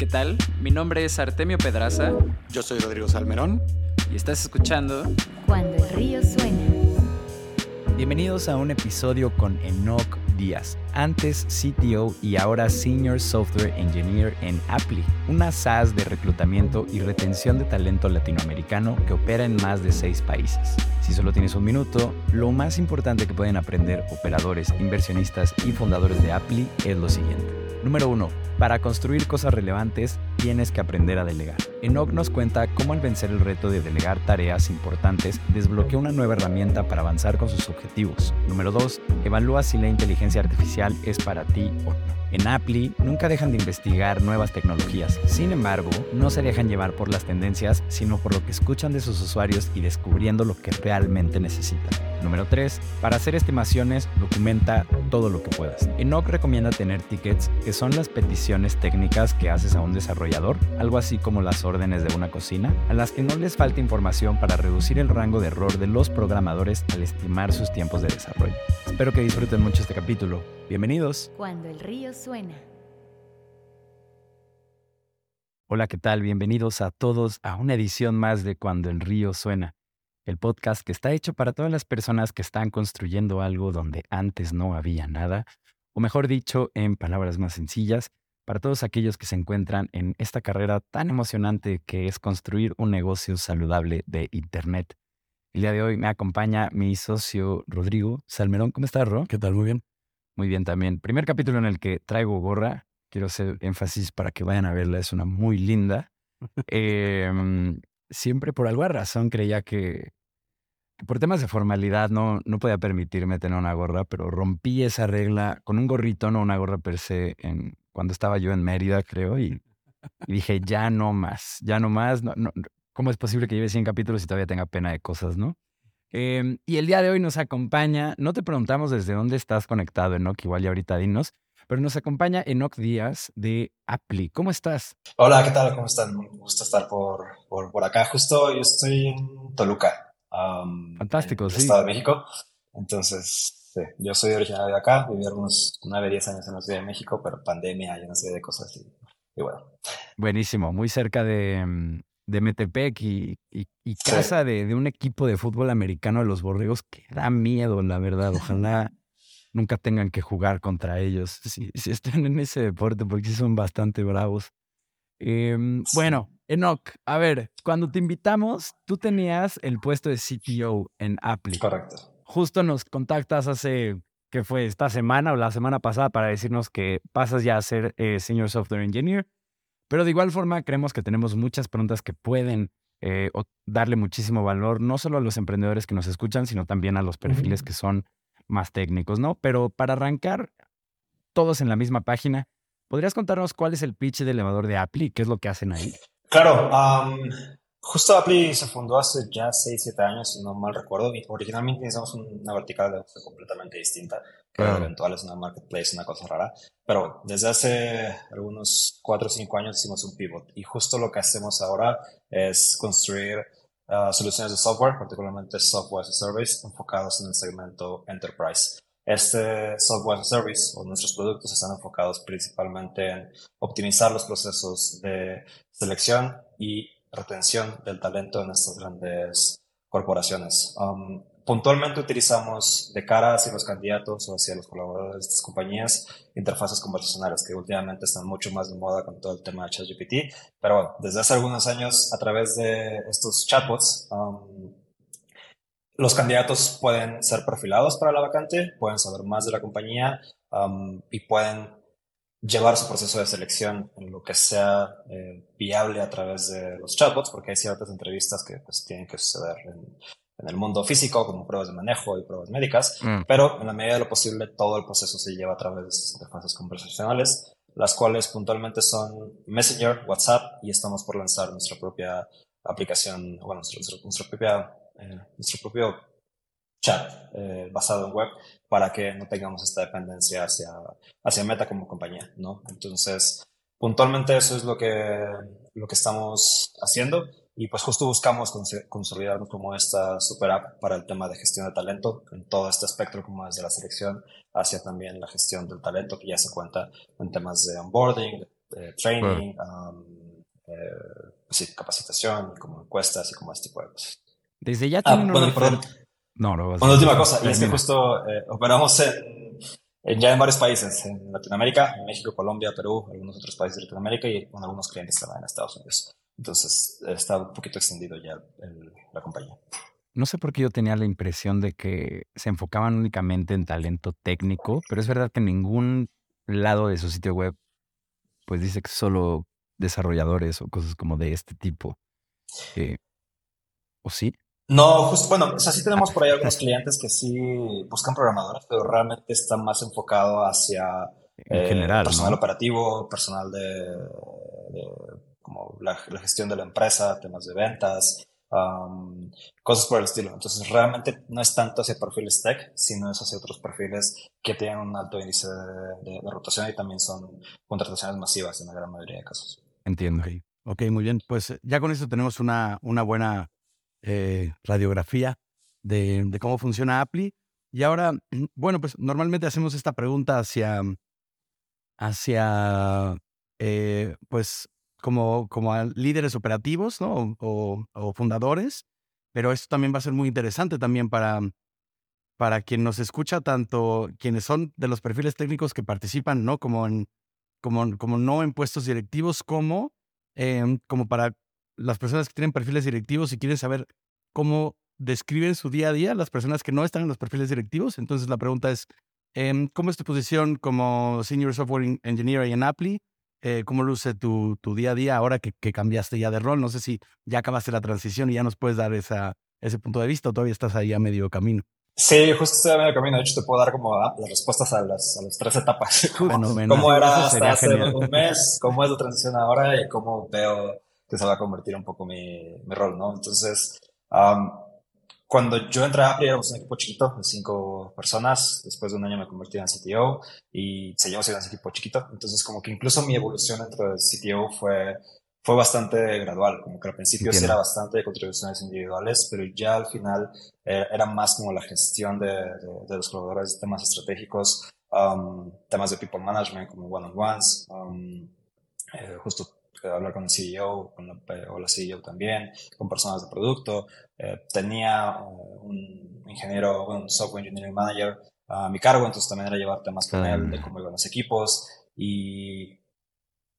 ¿Qué tal? Mi nombre es Artemio Pedraza. Yo soy Rodrigo Salmerón. Y estás escuchando Cuando el río suena. Bienvenidos a un episodio con Enoch Díaz, antes CTO y ahora Senior Software Engineer en Apply, una SaaS de reclutamiento y retención de talento latinoamericano que opera en más de seis países. Si solo tienes un minuto, lo más importante que pueden aprender operadores, inversionistas y fundadores de Apply es lo siguiente. Número 1 para construir cosas relevantes, tienes que aprender a delegar. Enoch nos cuenta cómo al vencer el reto de delegar tareas importantes, desbloquea una nueva herramienta para avanzar con sus objetivos. Número 2. Evalúa si la inteligencia artificial es para ti o no. En Apply nunca dejan de investigar nuevas tecnologías. Sin embargo, no se dejan llevar por las tendencias, sino por lo que escuchan de sus usuarios y descubriendo lo que realmente necesitan. Número 3. Para hacer estimaciones, documenta todo lo que puedas. Enoch recomienda tener tickets, que son las peticiones técnicas que haces a un desarrollador, algo así como las órdenes de una cocina, a las que no les falta información para reducir el rango de error de los programadores al estimar sus tiempos de desarrollo. Espero que disfruten mucho este capítulo. Bienvenidos. Cuando el río suena. Hola, ¿qué tal? Bienvenidos a todos a una edición más de Cuando el río suena, el podcast que está hecho para todas las personas que están construyendo algo donde antes no había nada, o mejor dicho, en palabras más sencillas, para todos aquellos que se encuentran en esta carrera tan emocionante que es construir un negocio saludable de Internet. El día de hoy me acompaña mi socio Rodrigo Salmerón. ¿Cómo estás, Ro? ¿Qué tal? Muy bien. Muy bien también. Primer capítulo en el que traigo gorra. Quiero hacer énfasis para que vayan a verla. Es una muy linda. Em, siempre por alguna razón creía que, que por temas de formalidad no, no podía permitirme tener una gorra, pero rompí esa regla con un gorrito, no una gorra per se, en, cuando estaba yo en Mérida, creo, y, y dije, ya no más, ya no más. No, no, ¿Cómo es posible que lleve 100 capítulos y todavía tenga pena de cosas, no? Eh, y el día de hoy nos acompaña, no te preguntamos desde dónde estás conectado, Enoch, igual ya ahorita dinos, pero nos acompaña Enoch Díaz de Apply. ¿Cómo estás? Hola, ¿qué tal? ¿Cómo están? Me gusta estar por, por, por acá. Justo yo estoy en Toluca. Um, Fantástico, en sí. Estado de México. Entonces, sí, yo soy originario de acá, viví algunos 9, 10 años en la Ciudad de México, pero pandemia y una serie de cosas. Y, y bueno. Buenísimo, muy cerca de, de Metepec y, y, y casa de, de, un equipo de fútbol americano de los Borregos que da miedo, la verdad. Ojalá nunca tengan que jugar contra ellos si, si están en ese deporte, porque sí son bastante bravos. Eh, sí. Bueno, Enoch, a ver, cuando te invitamos, tú tenías el puesto de CTO en Apple. Correcto. Justo nos contactas hace, ¿qué fue? Esta semana o la semana pasada para decirnos que pasas ya a ser eh, Senior Software Engineer. Pero de igual forma, creemos que tenemos muchas preguntas que pueden eh, darle muchísimo valor, no solo a los emprendedores que nos escuchan, sino también a los perfiles uh -huh. que son más técnicos, ¿no? Pero para arrancar, todos en la misma página, ¿podrías contarnos cuál es el pitch de elevador de Apple y qué es lo que hacen ahí? Claro, um, justo Apple se fundó hace ya 6, 7 años, si no mal recuerdo. Originalmente hicimos una vertical de negocio completamente distinta, que claro. eventual es una marketplace, una cosa rara. Pero desde hace algunos 4 o 5 años hicimos un pivot. Y justo lo que hacemos ahora es construir uh, soluciones de software, particularmente software as a service, enfocados en el segmento enterprise. Este software as a service o nuestros productos están enfocados principalmente en optimizar los procesos de selección y retención del talento en estas grandes corporaciones. Um, puntualmente utilizamos de cara hacia los candidatos o hacia los colaboradores de estas compañías interfaces conversacionales que últimamente están mucho más de moda con todo el tema de ChatGPT. Pero bueno, desde hace algunos años a través de estos chatbots, um, los candidatos pueden ser perfilados para la vacante, pueden saber más de la compañía um, y pueden llevar su proceso de selección en lo que sea eh, viable a través de los chatbots, porque hay ciertas entrevistas que pues, tienen que suceder en, en, el mundo físico, como pruebas de manejo y pruebas médicas, mm. pero en la medida de lo posible todo el proceso se lleva a través de estas interfaces conversacionales, las cuales puntualmente son Messenger, WhatsApp, y estamos por lanzar nuestra propia aplicación, bueno, nuestra, nuestra propia, eh, nuestro propio chat eh, basado en web para que no tengamos esta dependencia hacia, hacia Meta como compañía, ¿no? Entonces, puntualmente eso es lo que, lo que estamos haciendo y pues justo buscamos consolidarnos como esta super app para el tema de gestión de talento en todo este espectro como desde la selección hacia también la gestión del talento que ya se cuenta en temas de onboarding, eh, training, um, eh, sí, capacitación, como encuestas y como este tipo de cosas. Desde ya Ah, tienen bueno, una perdón. No, no. Una última cosa, y es que justo eh, operamos en, en- ya en varios países, en Latinoamérica, en México, Colombia, Perú, algunos otros países de Latinoamérica y con algunos clientes también en Estados Unidos. Entonces, está un poquito extendido ya el- la compañía. No sé por qué yo tenía la impresión de que se enfocaban únicamente en talento técnico, pero es verdad que ningún lado de su sitio web pues dice que solo desarrolladores o cosas como de este tipo. Eh, ¿O sí? No, justo, bueno, o sea, sí tenemos por ahí algunos clientes que sí buscan programadores, pero realmente está más enfocado hacia En eh, general, personal ¿no? operativo, personal de, de como la, la gestión de la empresa, temas de ventas, um, cosas por el estilo. Entonces, realmente no es tanto hacia perfiles tech, sino es hacia otros perfiles que tienen un alto índice de, de- de rotación y también son contrataciones masivas en la gran mayoría de casos. Entiendo. Ok, muy bien. Pues ya con esto tenemos una, una buena eh, radiografía de, cómo funciona Apply. Y ahora, bueno, pues normalmente hacemos esta pregunta hacia, hacia eh, pues, como, como a líderes operativos, ¿no? O, o fundadores. Pero esto también va a ser muy interesante también para, para quien nos escucha, tanto quienes son de los perfiles técnicos que participan, ¿no? Como, en, como, como no en puestos directivos, como, em, como para las personas que tienen perfiles directivos y quieren saber cómo describen su día a día, las personas que no están en los perfiles directivos. Entonces la pregunta es, em, ¿cómo es tu posición como Senior Software en- Engineer en Apply? Eh, ¿Cómo luce tu, tu día a día ahora que, que cambiaste ya de rol? No sé si ya acabaste la transición y ya nos puedes dar esa, ese punto de vista o todavía estás ahí a medio camino. Sí, justo estoy a medio camino. De hecho, te puedo dar como ah, las respuestas a las, a las tres etapas. Fenomenal. cómo era hasta hace genial. un mes, cómo es la transición ahora y cómo veo que se va a convertir un poco mi, mi rol, ¿no? Entonces, am, cuando yo entré a Apple éramos un equipo chiquito de cinco personas, después de un año me convertí en CTO y seguimos siendo un equipo chiquito, entonces como que incluso mi evolución dentro del CTO fue, fue bastante gradual, como que al principio sí era bastante de contribuciones individuales, pero ya al final eh, era más como la gestión de, de- de los colaboradores, temas estratégicos, um, temas de people management como one-on-ones, um, eh, justo hablar con el CEO con la, eh, o la CEO también, con personas de producto. Eh, tenía eh, un ingeniero, un software engineering manager a mi cargo, entonces también era llevar temas con Ah. él, de cómo iban los equipos. Y,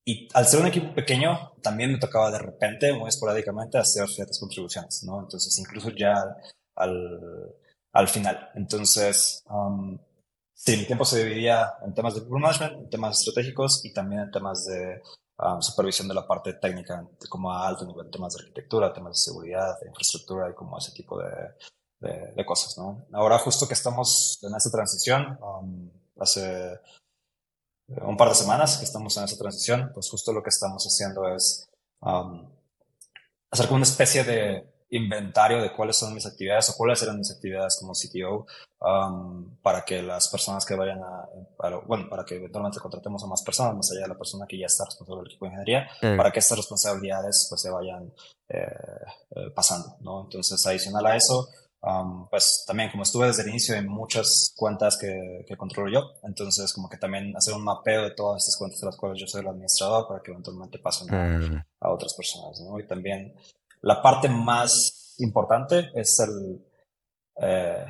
y al ser un equipo pequeño, también me tocaba de repente, muy esporádicamente, hacer ciertas contribuciones, ¿no? Entonces, incluso ya al, al final. Entonces, um, sí, mi tiempo se dividía en temas de people management, en temas estratégicos y también en temas de supervisión de la parte técnica, como a alto nivel, temas de arquitectura, temas de seguridad, de infraestructura y como ese tipo de, de, cosas, ¿no? Ahora justo que estamos en esta transición, um, hace un par de semanas que estamos en esa transición, pues justo lo que estamos haciendo es um, hacer como una especie de inventario de cuáles son mis actividades o cuáles eran mis actividades como CTO um, para que las personas que vayan a, para- bueno, para que eventualmente contratemos a más personas, más allá de la persona que ya está responsable del equipo de ingeniería, para que estas responsabilidades pues se vayan eh, eh, pasando, ¿no? Entonces, adicional a eso, um, pues también como estuve desde el inicio en muchas cuentas que, que controlo yo, entonces como que también hacer un mapeo de todas estas cuentas de las cuales yo soy el administrador para que eventualmente pasen a, a otras personas, ¿no? Y también la parte más importante es el, eh,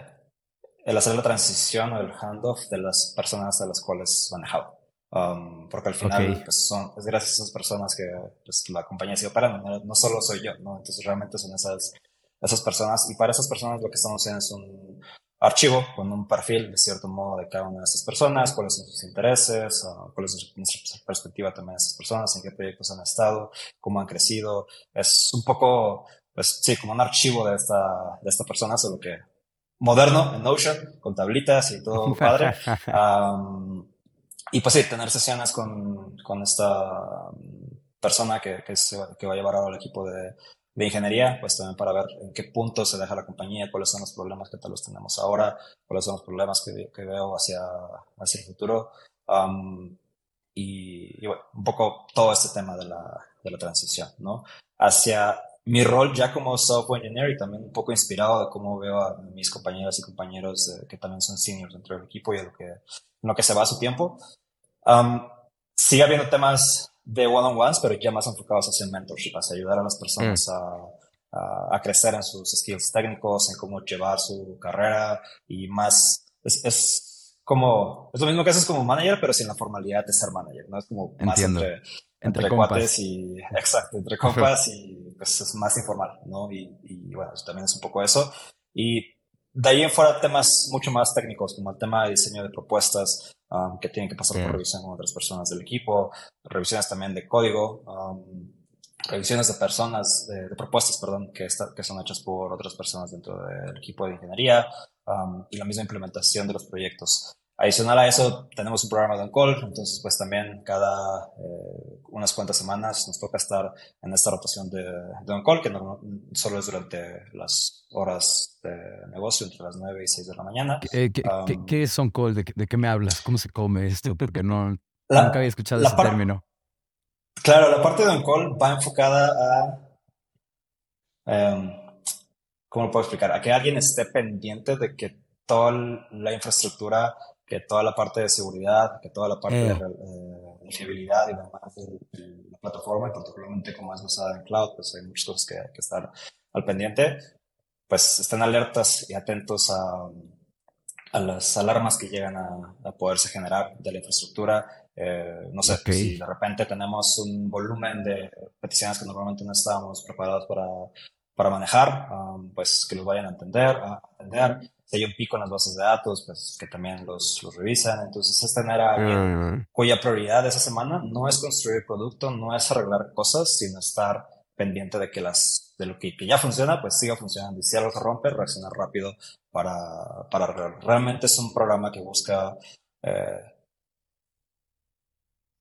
el hacer la transición o el handoff de las personas a las cuales manejaba. Um, porque al final Ok. pues son, es gracias a esas personas que pues, la compañía sigue operando, no, no solo soy yo, ¿no? Entonces realmente son esas, esas personas y para esas personas lo que estamos haciendo es un archivo con un perfil de cierto modo de cada una de estas personas, cuáles son sus intereses, uh, cuál es nuestra perspectiva también de esas personas, en qué proyectos han estado, cómo han crecido. Es un poco, pues sí, como un archivo de esta, de esta persona, solo que moderno en Notion, con tablitas y todo padre. Am, y pues sí, tener sesiones con, con esta um, persona que, que, se que va a llevar ahora el equipo de, de ingeniería, pues también para ver en qué punto se deja la compañía, cuáles son los problemas que tal vez tenemos ahora, cuáles son los problemas que, que veo hacia, hacia el futuro. Um, y, y, bueno, un poco todo este tema de la, de la transición, ¿no? Hacia mi rol ya como software engineer y también un poco inspirado de cómo veo a mis compañeras y compañeros de, que también son seniors dentro del equipo y en lo que, en lo que se va su tiempo. Um, sigue habiendo temas de one-on-ones, pero ya más enfocados hacia mentorship, hacia ayudar a las personas Mm. a, a, crecer en sus skills técnicos, en cómo llevar su carrera y más, es, es como, es lo mismo que haces como manager, pero sin la formalidad de ser manager, ¿no? Es como más Entiendo. entre, Entre entre, cuates y, exacto, entre compas y pues es más informal, ¿no? Y, y bueno, eso también es un poco eso. Y de ahí en fuera temas mucho más técnicos, como el tema de diseño de propuestas, um, que tienen que pasar por revisión con otras personas del equipo, revisiones también de código, um, revisiones de personas, de, de propuestas, perdón, que, está- que son hechas por otras personas dentro del equipo de ingeniería, um, y la misma implementación de los proyectos. Adicional a eso, tenemos un programa de on-call, entonces pues también cada eh, unas cuantas semanas nos toca estar en esta rotación de, de on-call, que no, solo es durante las horas de negocio, entre las 9 y 6 de la mañana. Eh, ¿qué, qué- Um, qué es on call? ¿De, qué- de qué me hablas? ¿Cómo se come esto? Porque no, La- nunca había escuchado ese término. Claro, la parte de on-call va enfocada a, em, ¿cómo lo puedo explicar? A que alguien esté pendiente de que toda la infraestructura, que toda la parte de seguridad, que toda la parte Eh. de eh, fiabilidad y demás de, de la plataforma, y particularmente como es basada en cloud, pues hay muchas cosas que hay que estar al pendiente, pues estén alertas y atentos a, a las alarmas que llegan a, a poderse generar de la infraestructura. Eh, no sé, Ok. si de repente tenemos un volumen de peticiones que normalmente no estábamos preparados para, para manejar, um, pues que los vayan a entender, a atender. Hay un pico en las bases de datos, pues que también los, los revisen. Entonces es tener a alguien Mm, cuya prioridad esa semana no es construir producto, no es arreglar cosas, sino estar pendiente de que las de lo que, que ya funciona, pues siga funcionando. Y si algo se rompe, reaccionar rápido para, para arreglar. Realmente es un programa que busca eh,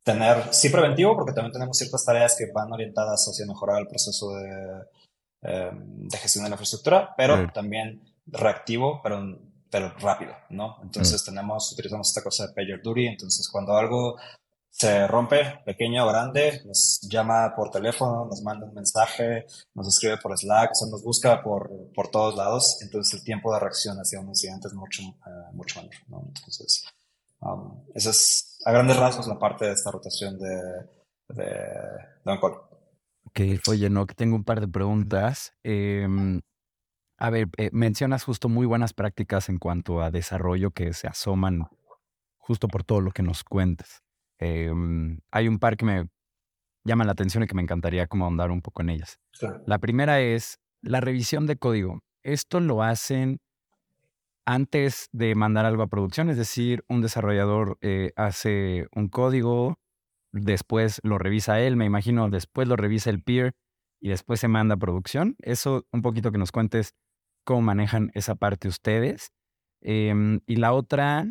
tener, sí preventivo, porque también tenemos ciertas tareas que van orientadas hacia mejorar el proceso de, eh, de gestión de la infraestructura, pero Mm. también reactivo, pero, pero rápido, ¿no? Entonces tenemos, utilizamos esta cosa de pager duty, entonces cuando algo se rompe, pequeño o grande, nos llama por teléfono, nos manda un mensaje, nos escribe por Slack, o sea, nos busca por, por todos lados, entonces el tiempo de reacción hacia un incidente es mucho, eh, mucho menor, ¿no? Entonces, um, esa es a grandes rasgos la parte de esta rotación de, de, de on-call. Ok, oye, no, que tengo un par de preguntas. Em, a ver, eh, mencionas justo muy buenas prácticas en cuanto a desarrollo que se asoman justo por todo lo que nos cuentas. Em, hay un par que me llaman la atención y que me encantaría como ahondar un poco en ellas. Claro. La primera es la revisión de código. Esto lo hacen antes de mandar algo a producción, es decir, un desarrollador eh, hace un código, después lo revisa él, me imagino, después lo revisa el peer y después se manda a producción. Eso un poquito que nos cuentes cómo manejan esa parte ustedes. Em, y la otra,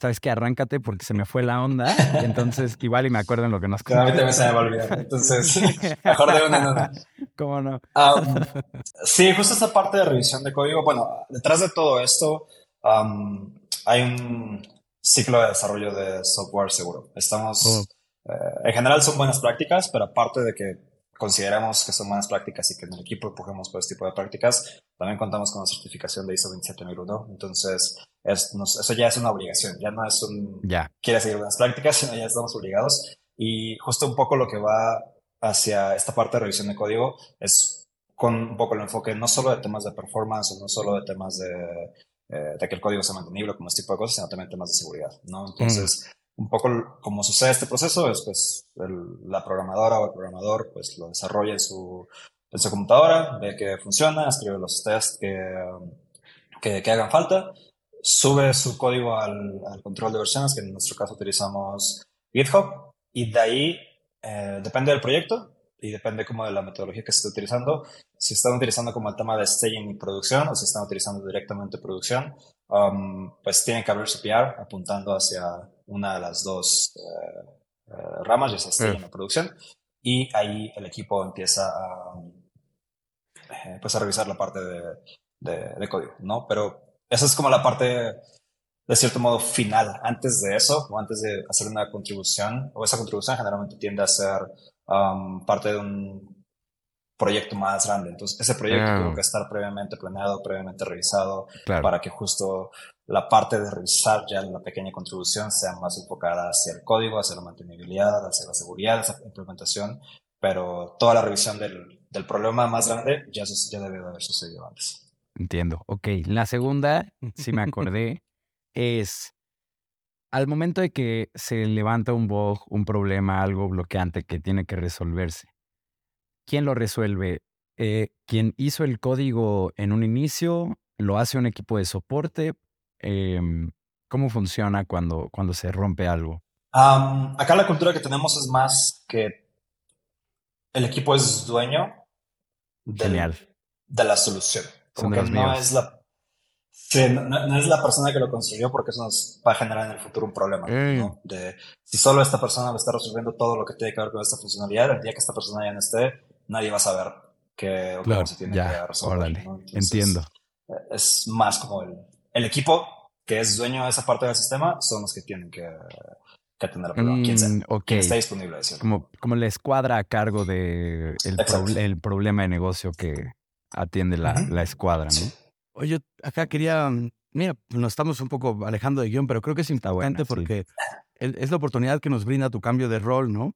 sabes que arráncate porque se me fue la onda, entonces igual y me acuerdo en lo que nos A mí también se me va a olvidar, entonces mejor de una en una. ¿Cómo no? Um, sí, justo esta parte de revisión de código. Bueno, detrás de todo esto um, hay un ciclo de desarrollo de software seguro. Estamos, Oh. eh, en general son buenas prácticas, pero aparte de que consideramos que son buenas prácticas y que en el equipo empujemos por este tipo de prácticas, también contamos con la certificación de ISO 27001. Entonces, es, nos- eso ya es una obligación, ya no es un, Ya. quiere seguir buenas prácticas, sino ya estamos obligados. Y justo un poco lo que va hacia esta parte de revisión de código es con un poco el enfoque no solo de temas de performance o no solo de temas de, eh, de que el código sea mantenible, como este tipo de cosas, sino también temas de seguridad, ¿no? Entonces, un poco como sucede este proceso es pues la programadora o el programador pues lo desarrolla en su, en su computadora, ve que funciona, escribe los tests que, que, hagan falta, sube su código al, al control de versiones, que en nuestro caso utilizamos GitHub, y de ahí, eh, depende del proyecto y depende como de la metodología que se esté utilizando, si están utilizando como el tema de staging y producción o si están utilizando directamente producción, um, pues tienen que abrir su PR apuntando hacia una de las dos eh, eh, ramas, ya sea staging o producción, y ahí el equipo empieza a, eh, pues a revisar la parte de, de, de código, ¿no? Pero esa es como la parte de cierto modo final. Antes de eso, o antes de hacer una contribución, o esa contribución generalmente tiende a ser um, parte de un proyecto más grande. Entonces, ese proyecto tuvo que estar previamente planeado, previamente revisado, para que justo la parte de revisar ya la pequeña contribución sea más enfocada hacia el código, hacia la mantenibilidad, hacia la seguridad, hacia la implementación, pero toda la revisión del, del problema más grande ya, ya debe de haber sucedido antes. Entiendo. Ok, la segunda, si me acordé, es al momento de que se levanta un bug, un problema, algo bloqueante que tiene que resolverse, ¿quién lo resuelve? Eh, ¿Quién hizo el código en un inicio? ¿Lo hace un equipo de soporte? Em, ¿Cómo funciona cuando, cuando se rompe algo? acá la cultura que tenemos es más que el equipo es dueño de la solución. Como que no es la Sí, no, es la persona que lo consiguió porque eso nos va a generar en el futuro un problema. ¿no? De, si solo esta persona lo está resolviendo todo lo que tiene que ver con esta funcionalidad, el día que esta persona ya no esté, nadie va a saber qué, cómo se tiene que resolver. entiendo. Eh, es más como el, el, equipo que es dueño de esa parte del sistema son los que tienen que, que atender el problema. ¿Quién, sea, mm, está disponible. Como, como la escuadra a cargo del de el problema de negocio que atiende la, la escuadra, ¿no? Oye, acá quería, mm, mira, nos estamos un poco alejando de guion, pero creo que es importante porque es la oportunidad que nos brinda tu cambio de rol, ¿no?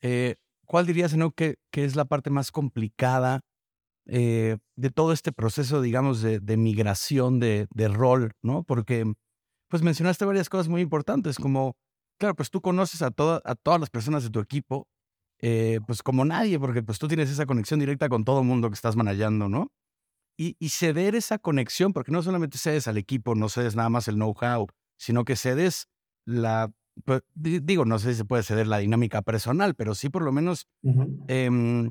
Eh, ¿Cuál dirías, no, que, que, es la parte más complicada eh, de todo este proceso, digamos, de, migración de, de, rol, ¿no? Porque, pues mencionaste varias cosas muy importantes, como, claro, pues tú conoces a, toda, a todas las personas de tu equipo, eh, pues como nadie, porque pues tú tienes esa conexión directa con todo el mundo que estás manejando, ¿no? Y, ceder esa conexión, porque no solamente cedes al equipo, no cedes nada más el know-how, sino que cedes la, pues, digo, no sé si se puede ceder la dinámica personal, pero sí por lo menos em,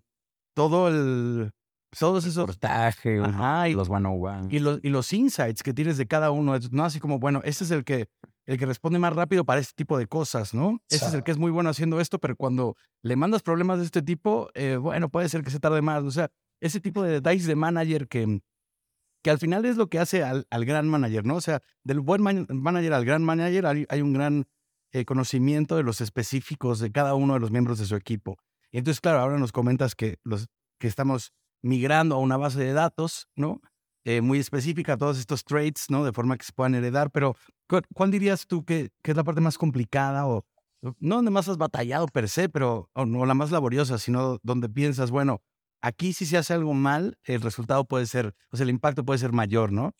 todo el, todos esos portaje, y los one on one. Y los, y los insights que tienes de cada uno, no así como, bueno, este es el que, el que responde más rápido para este tipo de cosas, ¿no? Este es el que es muy bueno haciendo esto, pero cuando le mandas problemas de este tipo, eh, bueno, puede ser que se tarde más. O sea, ese tipo de detalles de manager que, que al final es lo que hace al, al gran manager, ¿no? O sea, del buen manager al gran manager hay, un gran eh, conocimiento de los específicos de cada uno de los miembros de su equipo. Y entonces, claro, ahora nos comentas que, los, que estamos migrando a una base de datos, ¿no? Eh, muy específica, todos estos traits, ¿no? De forma que se puedan heredar, pero ¿cuál dirías tú que, que es la parte más complicada o no donde más has batallado per se, pero o no la más laboriosa, sino donde piensas, bueno, Aquí si se hace algo mal, el resultado puede ser, o sea, el impacto puede ser mayor, ¿no?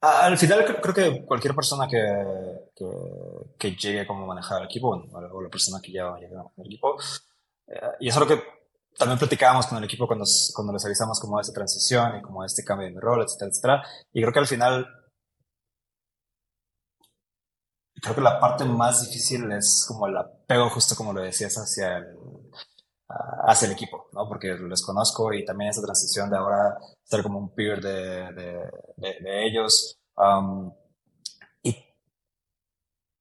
al final creo, que cualquier persona que, que, llegue como manejar el equipo, o la persona que ya llegue a manejar el equipo, eh, y eso es lo que también platicábamos con el equipo cuando, cuando les avisamos como esta transición y como este cambio de mi rol, etcétera, etcétera. Y creo que al final, creo que la parte más difícil es como el apego, justo como lo decías, hacia el, hacia el equipo, ¿no? Porque les conozco y también esa transición de ahora ser como un peer de, de, ellos um, y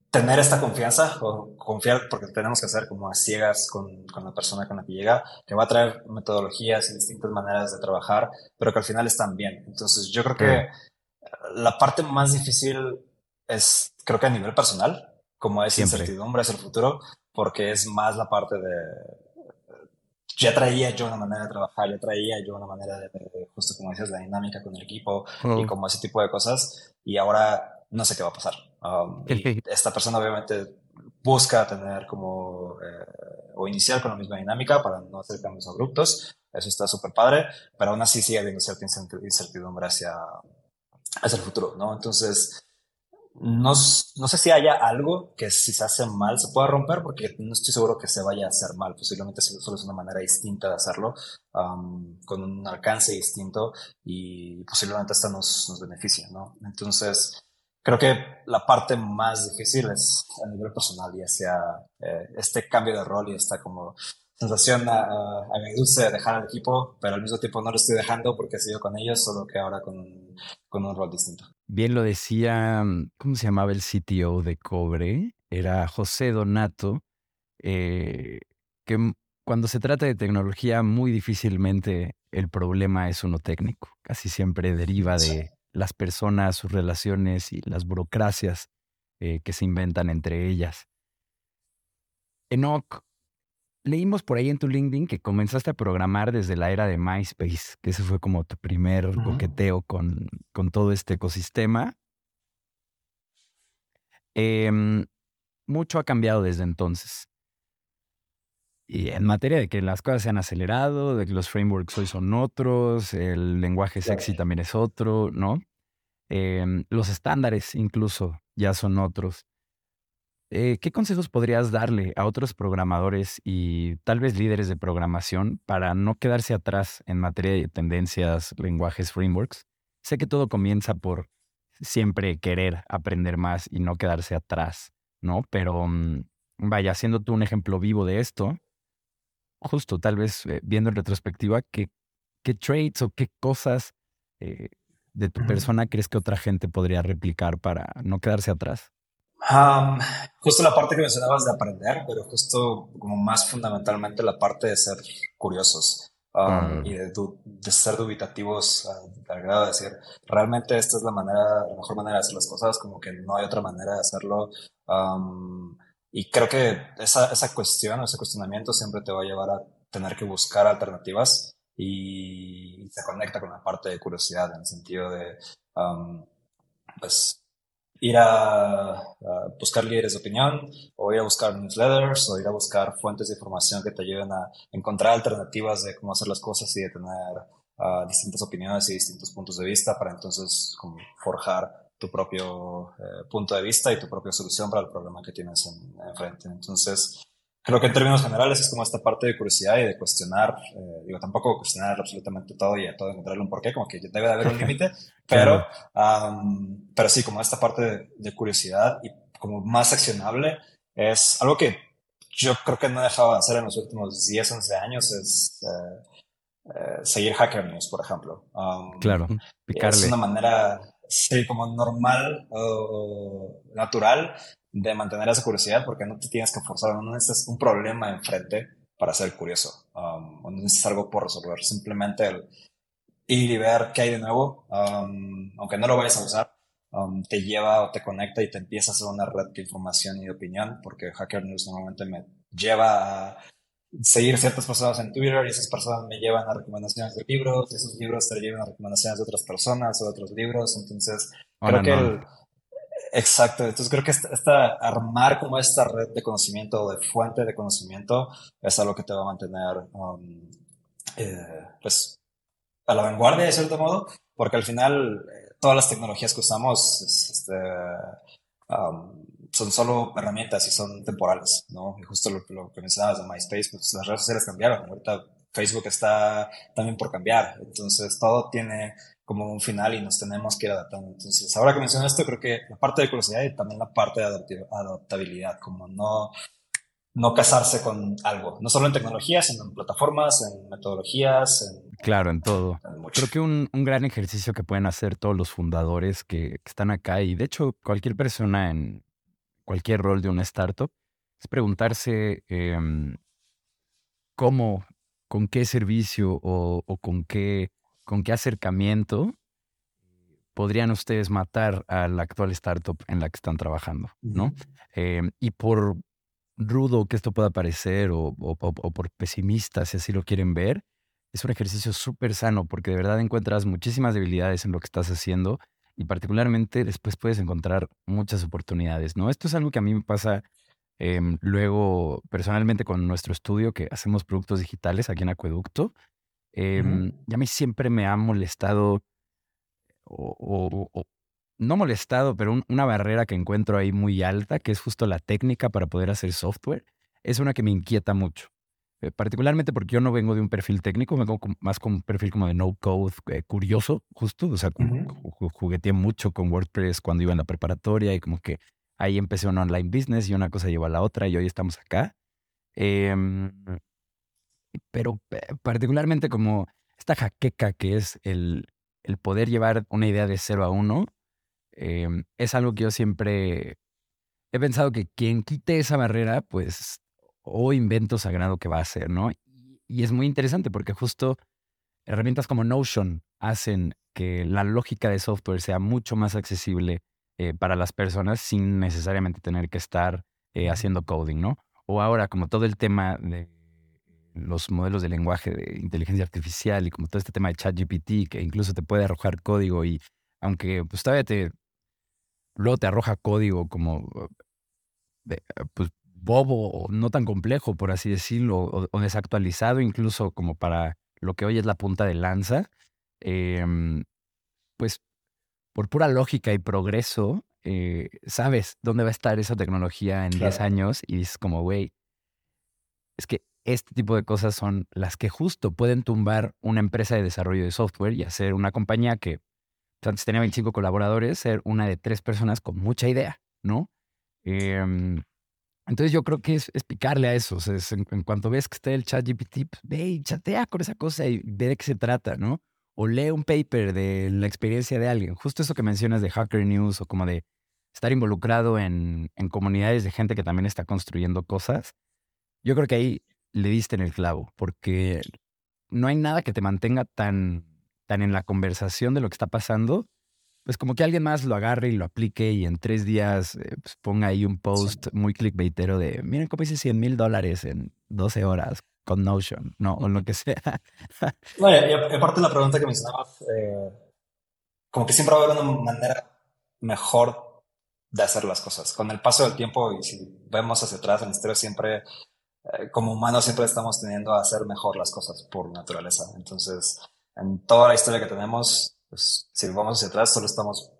tener esta confianza o confiar porque tenemos que hacer como a ciegas con, con, la persona con la que llega, que va a traer metodologías y distintas maneras de trabajar, pero que al final están bien. Entonces yo creo que la parte más difícil es, creo que a nivel personal, como es incertidumbre hacia el futuro, porque es más la parte de, ya traía yo una manera de trabajar, ya traía yo una manera de, justo como dices, la dinámica con el equipo y como ese tipo de cosas. Y ahora no sé qué va a pasar. Um, esta persona obviamente busca tener como, eh, o iniciar con la misma dinámica para no hacer cambios abruptos. Eso está súper padre, pero aún así sigue habiendo cierta incertidumbre hacia, hacia el futuro, ¿no? Entonces, no, no, sé si haya algo que si se hace mal se pueda romper, porque no estoy seguro que se vaya a hacer mal. Posiblemente solo es una manera distinta de hacerlo, con un alcance distinto y posiblemente hasta nos, nos beneficia, ¿no? Entonces, creo que la parte más difícil es a nivel personal, ya sea eh, este cambio de rol y esta como sensación a, a, me de dejar al equipo, pero al mismo tiempo no lo estoy dejando porque he sido con ellos, solo que ahora con, con un rol distinto. Bien lo decía, mm, ¿cómo se llamaba el CTO de Cobre? Era José Donato, eh, que cuando se trata de tecnología muy difícilmente el problema es uno técnico, casi siempre deriva de las personas, sus relaciones y las burocracias eh, que se inventan entre ellas. Enoch leímos por ahí en tu LinkedIn que comenzaste a programar desde la era de MySpace, que ese fue como tu primer coqueteo con, con todo este ecosistema. Em, mucho ha cambiado desde entonces. Y en materia de que las cosas se han acelerado, de que los frameworks hoy son otros, el lenguaje sexy también es otro, ¿no? Em, los estándares incluso ya son otros. Eh, ¿Qué consejos podrías darle a otros programadores y tal vez líderes de programación para no quedarse atrás en materia de tendencias, lenguajes, frameworks? Sé que todo comienza por siempre querer aprender más y no quedarse atrás, ¿no? Pero mm, vaya, siendo tú un ejemplo vivo de esto, justo tal vez eh, viendo en retrospectiva, ¿qué, qué traits o qué cosas eh, de tu persona crees que otra gente podría replicar para no quedarse atrás? Justo la parte que mencionabas de aprender, pero justo como más fundamentalmente la parte de ser curiosos y de, ser dubitativos al grado de decir, realmente esta es la manera, la mejor manera de hacer las cosas, como que no hay otra manera de hacerlo. y creo que esa, esa cuestión, ese cuestionamiento siempre te va a llevar a tener que buscar alternativas y se conecta con la parte de curiosidad en el sentido de, pues, ir a, buscar líderes de opinión o ir a buscar newsletters o ir a buscar fuentes de información que te ayuden a encontrar alternativas de cómo hacer las cosas y de tener uh, distintas opiniones y distintos puntos de vista para entonces como forjar tu propio eh, punto de vista y tu propia solución para el problema que tienes enfrente. Entonces, creo que en términos generales es como esta parte de curiosidad y de cuestionar, eh, digo, tampoco cuestionar absolutamente todo y a todo encontrarle un porqué, como que debe de haber un límite, pero, pero sí, como esta parte de, curiosidad y como más accionable es algo que yo creo que no he dejado de hacer en los últimos 10, 11 años, es eh, eh, seguir Hacker News, por ejemplo. claro, picarle. Es una manera, sí, como normal o natural de mantener esa curiosidad porque no te tienes que forzar, no necesitas un problema enfrente para ser curioso, um, no necesitas algo por resolver, simplemente el ir y ver qué hay de nuevo, um, aunque no lo vayas a usar, um, te lleva o te conecta y te empieza a hacer una red de información y de opinión, porque Hacker News normalmente me lleva a seguir ciertas personas en Twitter y esas personas me llevan a recomendaciones de libros y esos libros te llevan a recomendaciones de otras personas o de otros libros, entonces creo que el Exacto, entonces creo que esta, armar como esta red de conocimiento de fuente de conocimiento es algo que te va a mantener um, eh, pues a la vanguardia de cierto modo, porque al final eh, todas las tecnologías que usamos este, um, son solo herramientas y son temporales, ¿no? Y justo lo, lo que mencionabas de MySpace, pues las redes sociales cambiaron, ahorita Facebook está también por cambiar, entonces todo tiene como un final y nos tenemos que ir adaptando. Entonces, ahora que menciono esto, creo que la parte de curiosidad y también la parte de adaptabilidad, como no, no casarse con algo, no solo en tecnología, sino en plataformas, en metodologías. En, claro, en todo. creo que un, un, gran ejercicio que pueden hacer todos los fundadores que, están acá y de hecho cualquier persona en cualquier rol de una startup es preguntarse em, cómo, con qué servicio o, o con qué con qué acercamiento podrían ustedes matar a la actual startup en la que están trabajando, ¿no? Em, y por rudo que esto pueda parecer o, por pesimista, si así lo quieren ver, es un ejercicio súper sano porque de verdad encuentras muchísimas debilidades en lo que estás haciendo y particularmente después puedes encontrar muchas oportunidades, ¿no? Esto es algo que a mí me pasa em, luego personalmente con nuestro estudio que hacemos productos digitales aquí en Acueducto eh, Y a mí siempre me ha molestado, o, no molestado, pero una barrera que encuentro ahí muy alta, que es justo la técnica para poder hacer software, es una que me inquieta mucho. Eh, particularmente porque yo no vengo de un perfil técnico, vengo más con un perfil como de no code eh, curioso, justo. O sea, jugueteé mucho con WordPress cuando iba en la preparatoria y como que ahí empecé un online business y una cosa lleva a la otra y hoy estamos acá. Eh, pero particularmente como esta jaqueca que es el, el poder llevar una idea de cero a uno, em, es algo que yo siempre he pensado que quien quite esa barrera, pues, o invento sagrado que va a hacer, ¿no? Y es muy interesante porque justo herramientas como Notion hacen que la lógica de software sea mucho más accesible eh, para las personas sin necesariamente tener que estar eh, haciendo coding, ¿no? O ahora, como todo el tema de los modelos de lenguaje de inteligencia artificial y como todo este tema de ChatGPT, que incluso te puede arrojar código y aunque pues todavía te, luego te arroja código como pues, bobo o no tan complejo, por así decirlo, o, desactualizado incluso como para lo que hoy es la punta de lanza, em, pues por pura lógica y progreso, eh, sabes dónde va a estar esa tecnología en 10 años y dices como, güey, es que este tipo de cosas son las que justo pueden tumbar una empresa de desarrollo de software y hacer una compañía que antes tenía 25 colaboradores, ser una de tres personas con mucha idea, ¿no? Em, entonces yo creo que es, picarle a eso. en, cuanto ves que está el chat GPT, pues, ve y chatea con esa cosa y ve de qué se trata, ¿no? O lee un paper de la experiencia de alguien. Justo eso que mencionas de Hacker News o como de estar involucrado en, en comunidades de gente que también está construyendo cosas. Yo creo que ahí le diste en el clavo, porque no hay nada que te mantenga tan tan en la conversación de lo que está pasando, pues como que alguien más lo agarre y lo aplique y en tres días eh, pues ponga ahí un post muy clickbaitero de, miren cómo hice 100 mil dólares en 12 horas con Notion, no, o lo que sea. Bueno, y aparte la pregunta que mencionabas, eh, como que siempre va a haber una manera mejor de hacer las cosas. Con el paso del tiempo y si vemos hacia atrás en la historia siempre, eh, como humanos siempre estamos teniendo a hacer mejor las cosas por naturaleza. Entonces, en toda la historia que tenemos, pues, si vamos hacia atrás, solo estamos,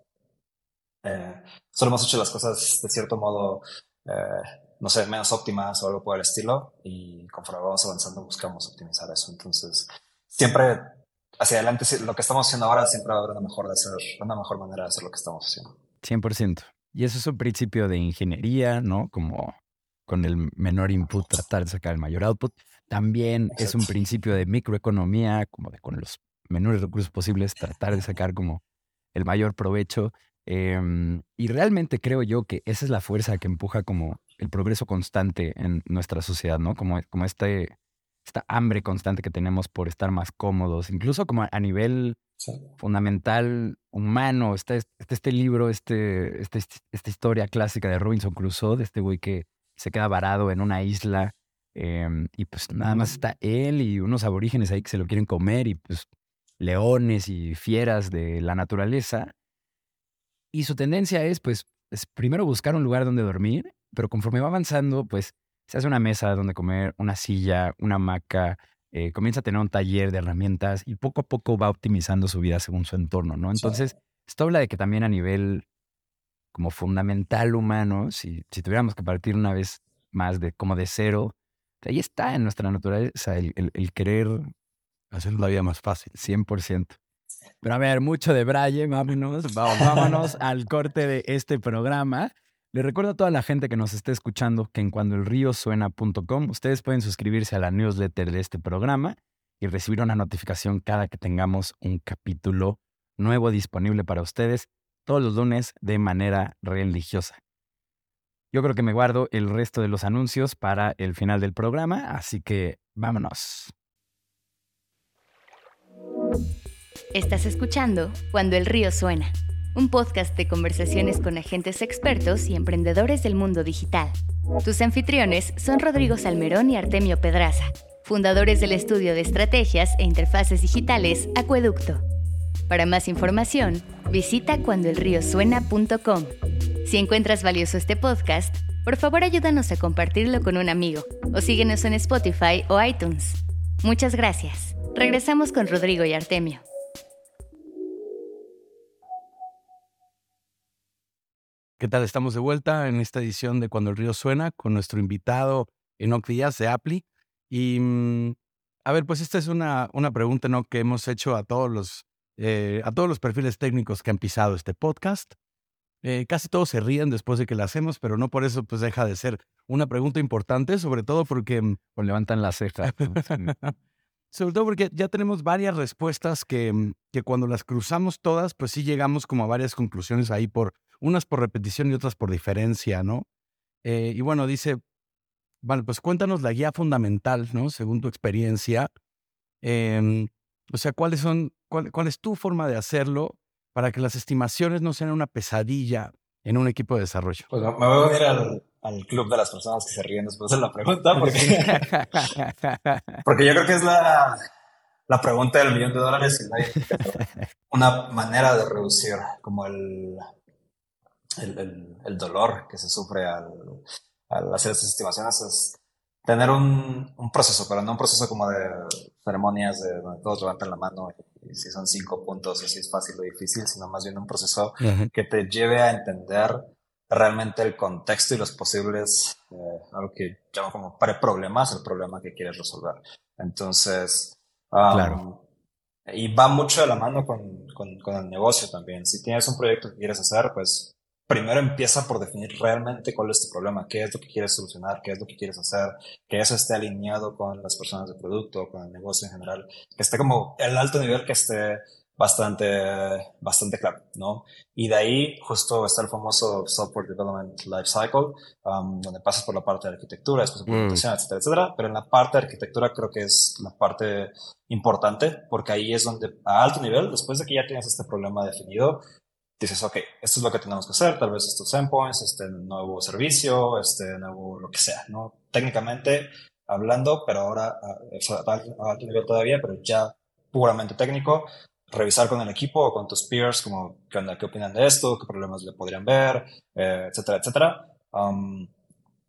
eh, solo hemos hecho las cosas de cierto modo, eh, no sé, menos óptimas o algo por el estilo, y conforme vamos avanzando buscamos optimizar eso. Entonces, siempre hacia adelante, lo que estamos haciendo ahora siempre va a haber una mejor, de hacer, una mejor manera de hacer lo que estamos haciendo. 100%. Y eso es un principio de ingeniería, ¿no? Como con el menor input tratar de sacar el mayor output. También es un principio de microeconomía, como de con los menores recursos posibles, tratar de sacar como el mayor provecho. Em, y realmente creo yo que esa es la fuerza que empuja como el progreso constante en nuestra sociedad, ¿no? Como, como este, esta hambre constante que tenemos por estar más cómodos, incluso como a nivel fundamental humano. Está, este libro, este, este, esta historia clásica de Robinson Crusoe, de este güey que se queda varado en una isla em, y pues nada más está él y unos aborígenes ahí que se lo quieren comer y pues leones y fieras de la naturaleza. Y su tendencia es, pues, es primero buscar un lugar donde dormir, pero conforme va avanzando, pues, se hace una mesa donde comer, una silla, una hamaca, eh, comienza a tener un taller de herramientas y poco a poco va optimizando su vida según su entorno, ¿no? Entonces, esto habla de que también a nivel como fundamental humano, si, si tuviéramos que partir una vez más de como de cero, ahí está en nuestra naturaleza el, el querer Hacer la vida más fácil. 100%. Pero a ver, mucho de Braille, vámonos, vámonos al corte de este programa. Le recuerdo a toda la gente que nos esté escuchando que en cuandoelríosuena.com ustedes pueden suscribirse a la newsletter de este programa y recibir una notificación cada que tengamos un capítulo nuevo disponible para ustedes todos los lunes de manera religiosa. Yo creo que me guardo el resto de los anuncios para el final del programa, así que vámonos. Estás escuchando Cuando el río suena, un podcast de conversaciones con agentes expertos y emprendedores del mundo digital. Tus anfitriones son Rodrigo Salmerón y Artemio Pedraza, fundadores del estudio de estrategias e interfaces digitales Acueducto. Para más información, visita cuandoelriosuena.com. Si encuentras valioso este podcast, por favor ayúdanos a compartirlo con un amigo o síguenos en Spotify o iTunes. Muchas gracias. Regresamos con Rodrigo y Artemio. ¿Qué tal? Estamos de vuelta en esta edición de Cuando el río suena con nuestro invitado Enoch Díaz de Apli. Y mm, a ver, pues esta es una, una pregunta ¿no? que hemos hecho a todos, los, eh, a todos los perfiles técnicos que han pisado este podcast. Eh, casi todos se ríen después de que la hacemos, pero no por eso pues deja de ser una pregunta importante, sobre todo porque... Mm, o levantan la ceja. Sobre todo porque ya tenemos varias respuestas que, mm, que cuando las cruzamos todas, pues sí llegamos como a varias conclusiones ahí por unas por repetición y otras por diferencia, ¿no? Eh, y bueno, dice, vale, pues cuéntanos la guía fundamental, ¿no? Según tu experiencia. Em, o sea, ¿cuáles son, cuál, es tu forma de hacerlo para que las estimaciones no sean una pesadilla en un equipo de desarrollo? Pues me voy a unir al, al club de las personas que se ríen después de la pregunta, porque, porque yo creo que es la, la pregunta del millón de dólares y una manera de reducir como el, el, el, dolor que se sufre al, al, hacer estas estimaciones es tener un, un, proceso, pero no un proceso como de ceremonias de donde todos levantan la mano y, si son cinco puntos y si es fácil o difícil, sino más bien un proceso que te lleve a entender realmente el contexto y los posibles, eh, algo que llamo como pre-problemas, el problema que quieres resolver. Entonces, claro. y va mucho de la mano con, con, con, el negocio también. Si tienes un proyecto que quieres hacer, pues primero empieza por definir realmente cuál es tu problema, qué es lo que quieres solucionar, qué es lo que quieres hacer, que eso esté alineado con las personas de producto, con el negocio en general, que esté como el alto nivel que esté bastante, bastante claro, ¿no? Y de ahí justo está el famoso Software Development Life Cycle, um, donde pasas por la parte de arquitectura, después de implementación, mm. etcétera, etcétera. Pero en la parte de arquitectura creo que es la parte importante, porque ahí es donde a alto nivel, después de que ya tienes este problema definido, dices, ok, esto es lo que tenemos que hacer, tal vez estos endpoints, este nuevo servicio, este nuevo lo que sea, ¿no? Técnicamente hablando, pero ahora a, a alto nivel todavía, pero ya puramente técnico, revisar con el equipo o con tus peers, como qué, onda, qué opinan de esto, qué problemas le podrían ver, eh, etcétera, etcétera. Um,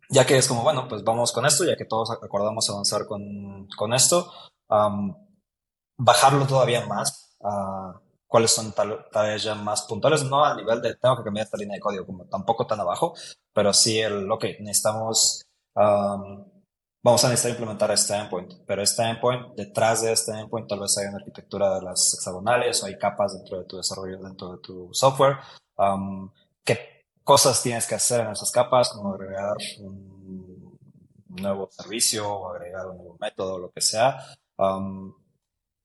ya que es como, bueno, pues vamos con esto, ya que todos acordamos avanzar con, con esto, um, bajarlo todavía más a cuáles son tareas ya más puntuales, no a nivel de tengo que cambiar esta línea de código, como tampoco tan abajo, pero sí el, ok, necesitamos um, vamos a necesitar implementar este endpoint, pero este endpoint, detrás de este endpoint tal vez hay una arquitectura de las hexagonales o hay capas dentro de tu desarrollo, dentro de tu software. Um, ¿Qué cosas tienes que hacer en esas capas? Como agregar un nuevo servicio o agregar un nuevo método, lo que sea. Um,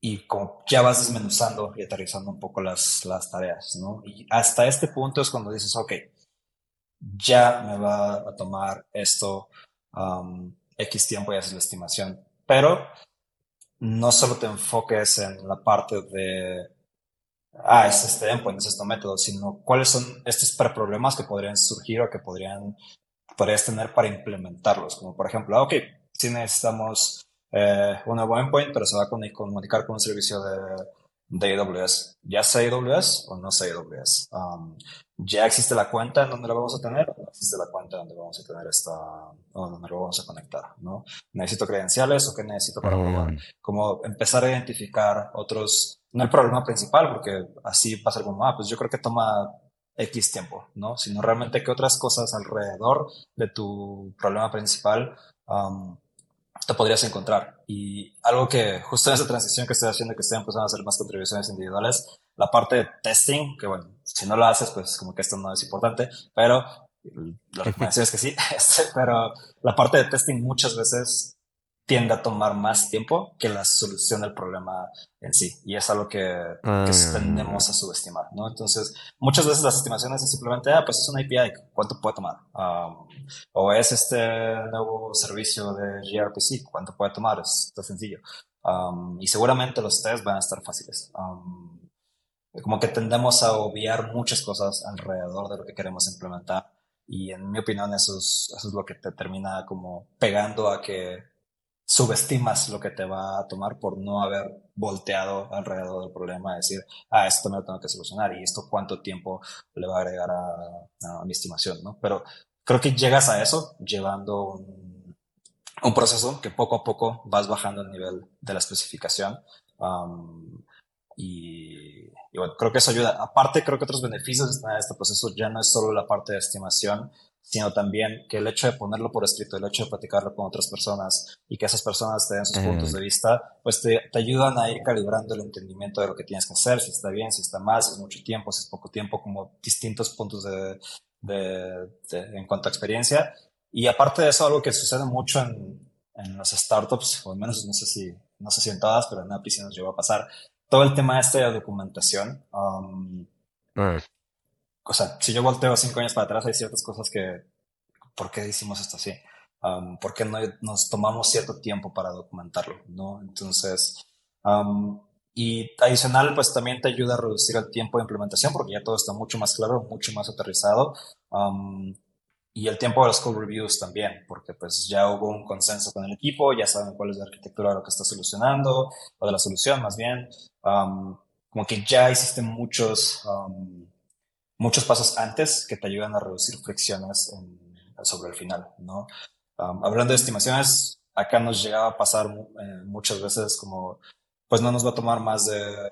y ya vas desmenuzando y aterrizando un poco las, las tareas, ¿no? Y hasta este punto es cuando dices, ok, ya me va a tomar esto X tiempo y haces la estimación. Pero no solo te enfoques en la parte de, ah, es este endpoint, es este método, sino cuáles son estos problemas que podrían surgir o que podrían, podrías tener para implementarlos. Como por ejemplo, ah, ok, si necesitamos eh, un nuevo endpoint, pero se va a comunicar con un servicio de, de AWS. Ya sea AWS o no sea AWS. Um, ya existe la cuenta en donde la vamos a tener, existe la cuenta donde vamos a tener esta, o donde lo vamos a conectar, ¿no? Necesito credenciales o qué necesito para probar. Como empezar a identificar otros, no el problema principal, porque así pasa como, ah, pues yo creo que toma X tiempo, ¿no? Sino realmente qué otras cosas alrededor de tu problema principal um, te podrías encontrar. Y algo que justo en esa transición que estoy haciendo, que estoy empezando a hacer más contribuciones individuales, la parte de testing, que bueno, si no lo haces, pues como que esto no es importante, pero la recomendación es que sí, este, pero la parte de testing muchas veces tiende a tomar más tiempo que la solución del problema en sí. Y es algo que, que ah. tendemos a subestimar, ¿no? Entonces, muchas veces las estimaciones es simplemente, ah, pues es una API, ¿cuánto puede tomar? Um, o es este nuevo servicio de gRPC, ¿cuánto puede tomar? Es, está sencillo. Um, y seguramente los tests van a estar fáciles. Um, como que tendemos a obviar muchas cosas alrededor de lo que queremos implementar. Y en mi opinión eso es, eso es lo que te termina como pegando a que subestimas lo que te va a tomar por no haber volteado alrededor del problema, decir, ah, esto me lo tengo que solucionar y esto cuánto tiempo le va a agregar a, mi estimación, ¿no? Pero creo que llegas a eso llevando un, proceso que poco a poco vas bajando el nivel de la especificación. Y, y, bueno, creo que eso ayuda. Aparte, creo que otros beneficios de este proceso ya no es solo la parte de estimación, sino también que el hecho de ponerlo por escrito, el hecho de platicarlo con otras personas y que esas personas te den sus puntos de vista, pues te, te, ayudan a ir calibrando el entendimiento de lo que tienes que hacer, si está bien, si está mal, si es mucho tiempo, si es poco tiempo, como distintos puntos de, de, en cuanto a experiencia. Y aparte de eso, algo que sucede mucho en, en las startups, o al menos no sé si, no sé si en todas, pero en Api sí nos llegó a pasar, todo el tema este de documentación. Um, o sea, si yo volteo cinco años para atrás, hay ciertas cosas que, ¿por qué hicimos esto así? Um, ¿Por qué no nos tomamos cierto tiempo para documentarlo? ¿no? Entonces, um, y adicional, pues también te ayuda a reducir el tiempo de implementación porque ya todo está mucho más claro, mucho más aterrizado. Um, y el tiempo de los code reviews también, porque pues ya hubo un consenso con el equipo, ya saben cuál es la arquitectura lo que está solucionando, o de la solución más bien. Como que ya hiciste muchos, um, muchos pasos antes que te ayudan a reducir fricciones sobre el final, ¿no? hablando de estimaciones, acá nos llegaba a pasar eh, muchas veces como pues no nos va a tomar más de,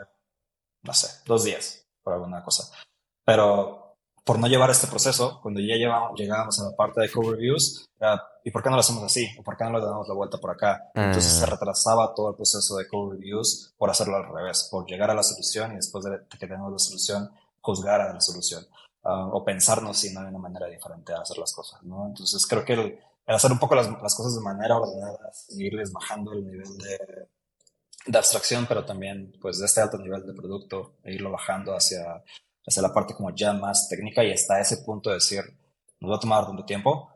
no sé, dos días por alguna cosa. Pero por no llevar este proceso, cuando ya llegábamos a la parte de code reviews, ¿y por qué no lo hacemos así? ¿O por qué no le damos la vuelta por acá? Entonces se ah. retrasaba todo el proceso de code reviews por hacerlo al revés, por llegar a la solución y después de que tengamos la solución, juzgar a la solución. Ah, o pensarnos si no hay una manera diferente de hacer las cosas, ¿no? Entonces creo que el, hacer un poco las, las, cosas de manera ordenada, irles bajando el nivel de, de abstracción, pero también pues de este alto nivel de producto e irlo bajando hacia, hacia la parte como ya más técnica y hasta ese punto de decir, nos va a tomar tanto tiempo,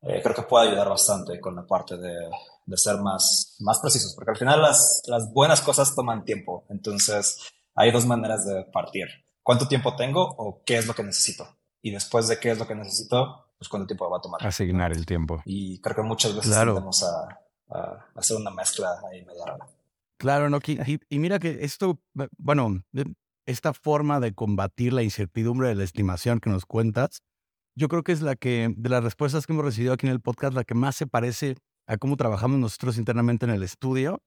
eh, creo que puede ayudar bastante con la parte de, de, ser más, más precisos, porque al final las, las buenas cosas toman tiempo, entonces hay dos maneras de partir. ¿Cuánto tiempo tengo o qué es lo que necesito? Y después de qué es lo que necesito, pues cuánto tiempo va a tomar. Asignar el tiempo. Y creo que muchas veces claro. tendemos a, hacer una mezcla ahí media rara. Claro, no, y, y mira que esto, bueno, esta forma de combatir la incertidumbre de la estimación que nos cuentas, yo creo que es la que, de las respuestas que hemos recibido aquí en el podcast, la que más se parece a cómo trabajamos nosotros internamente en el estudio.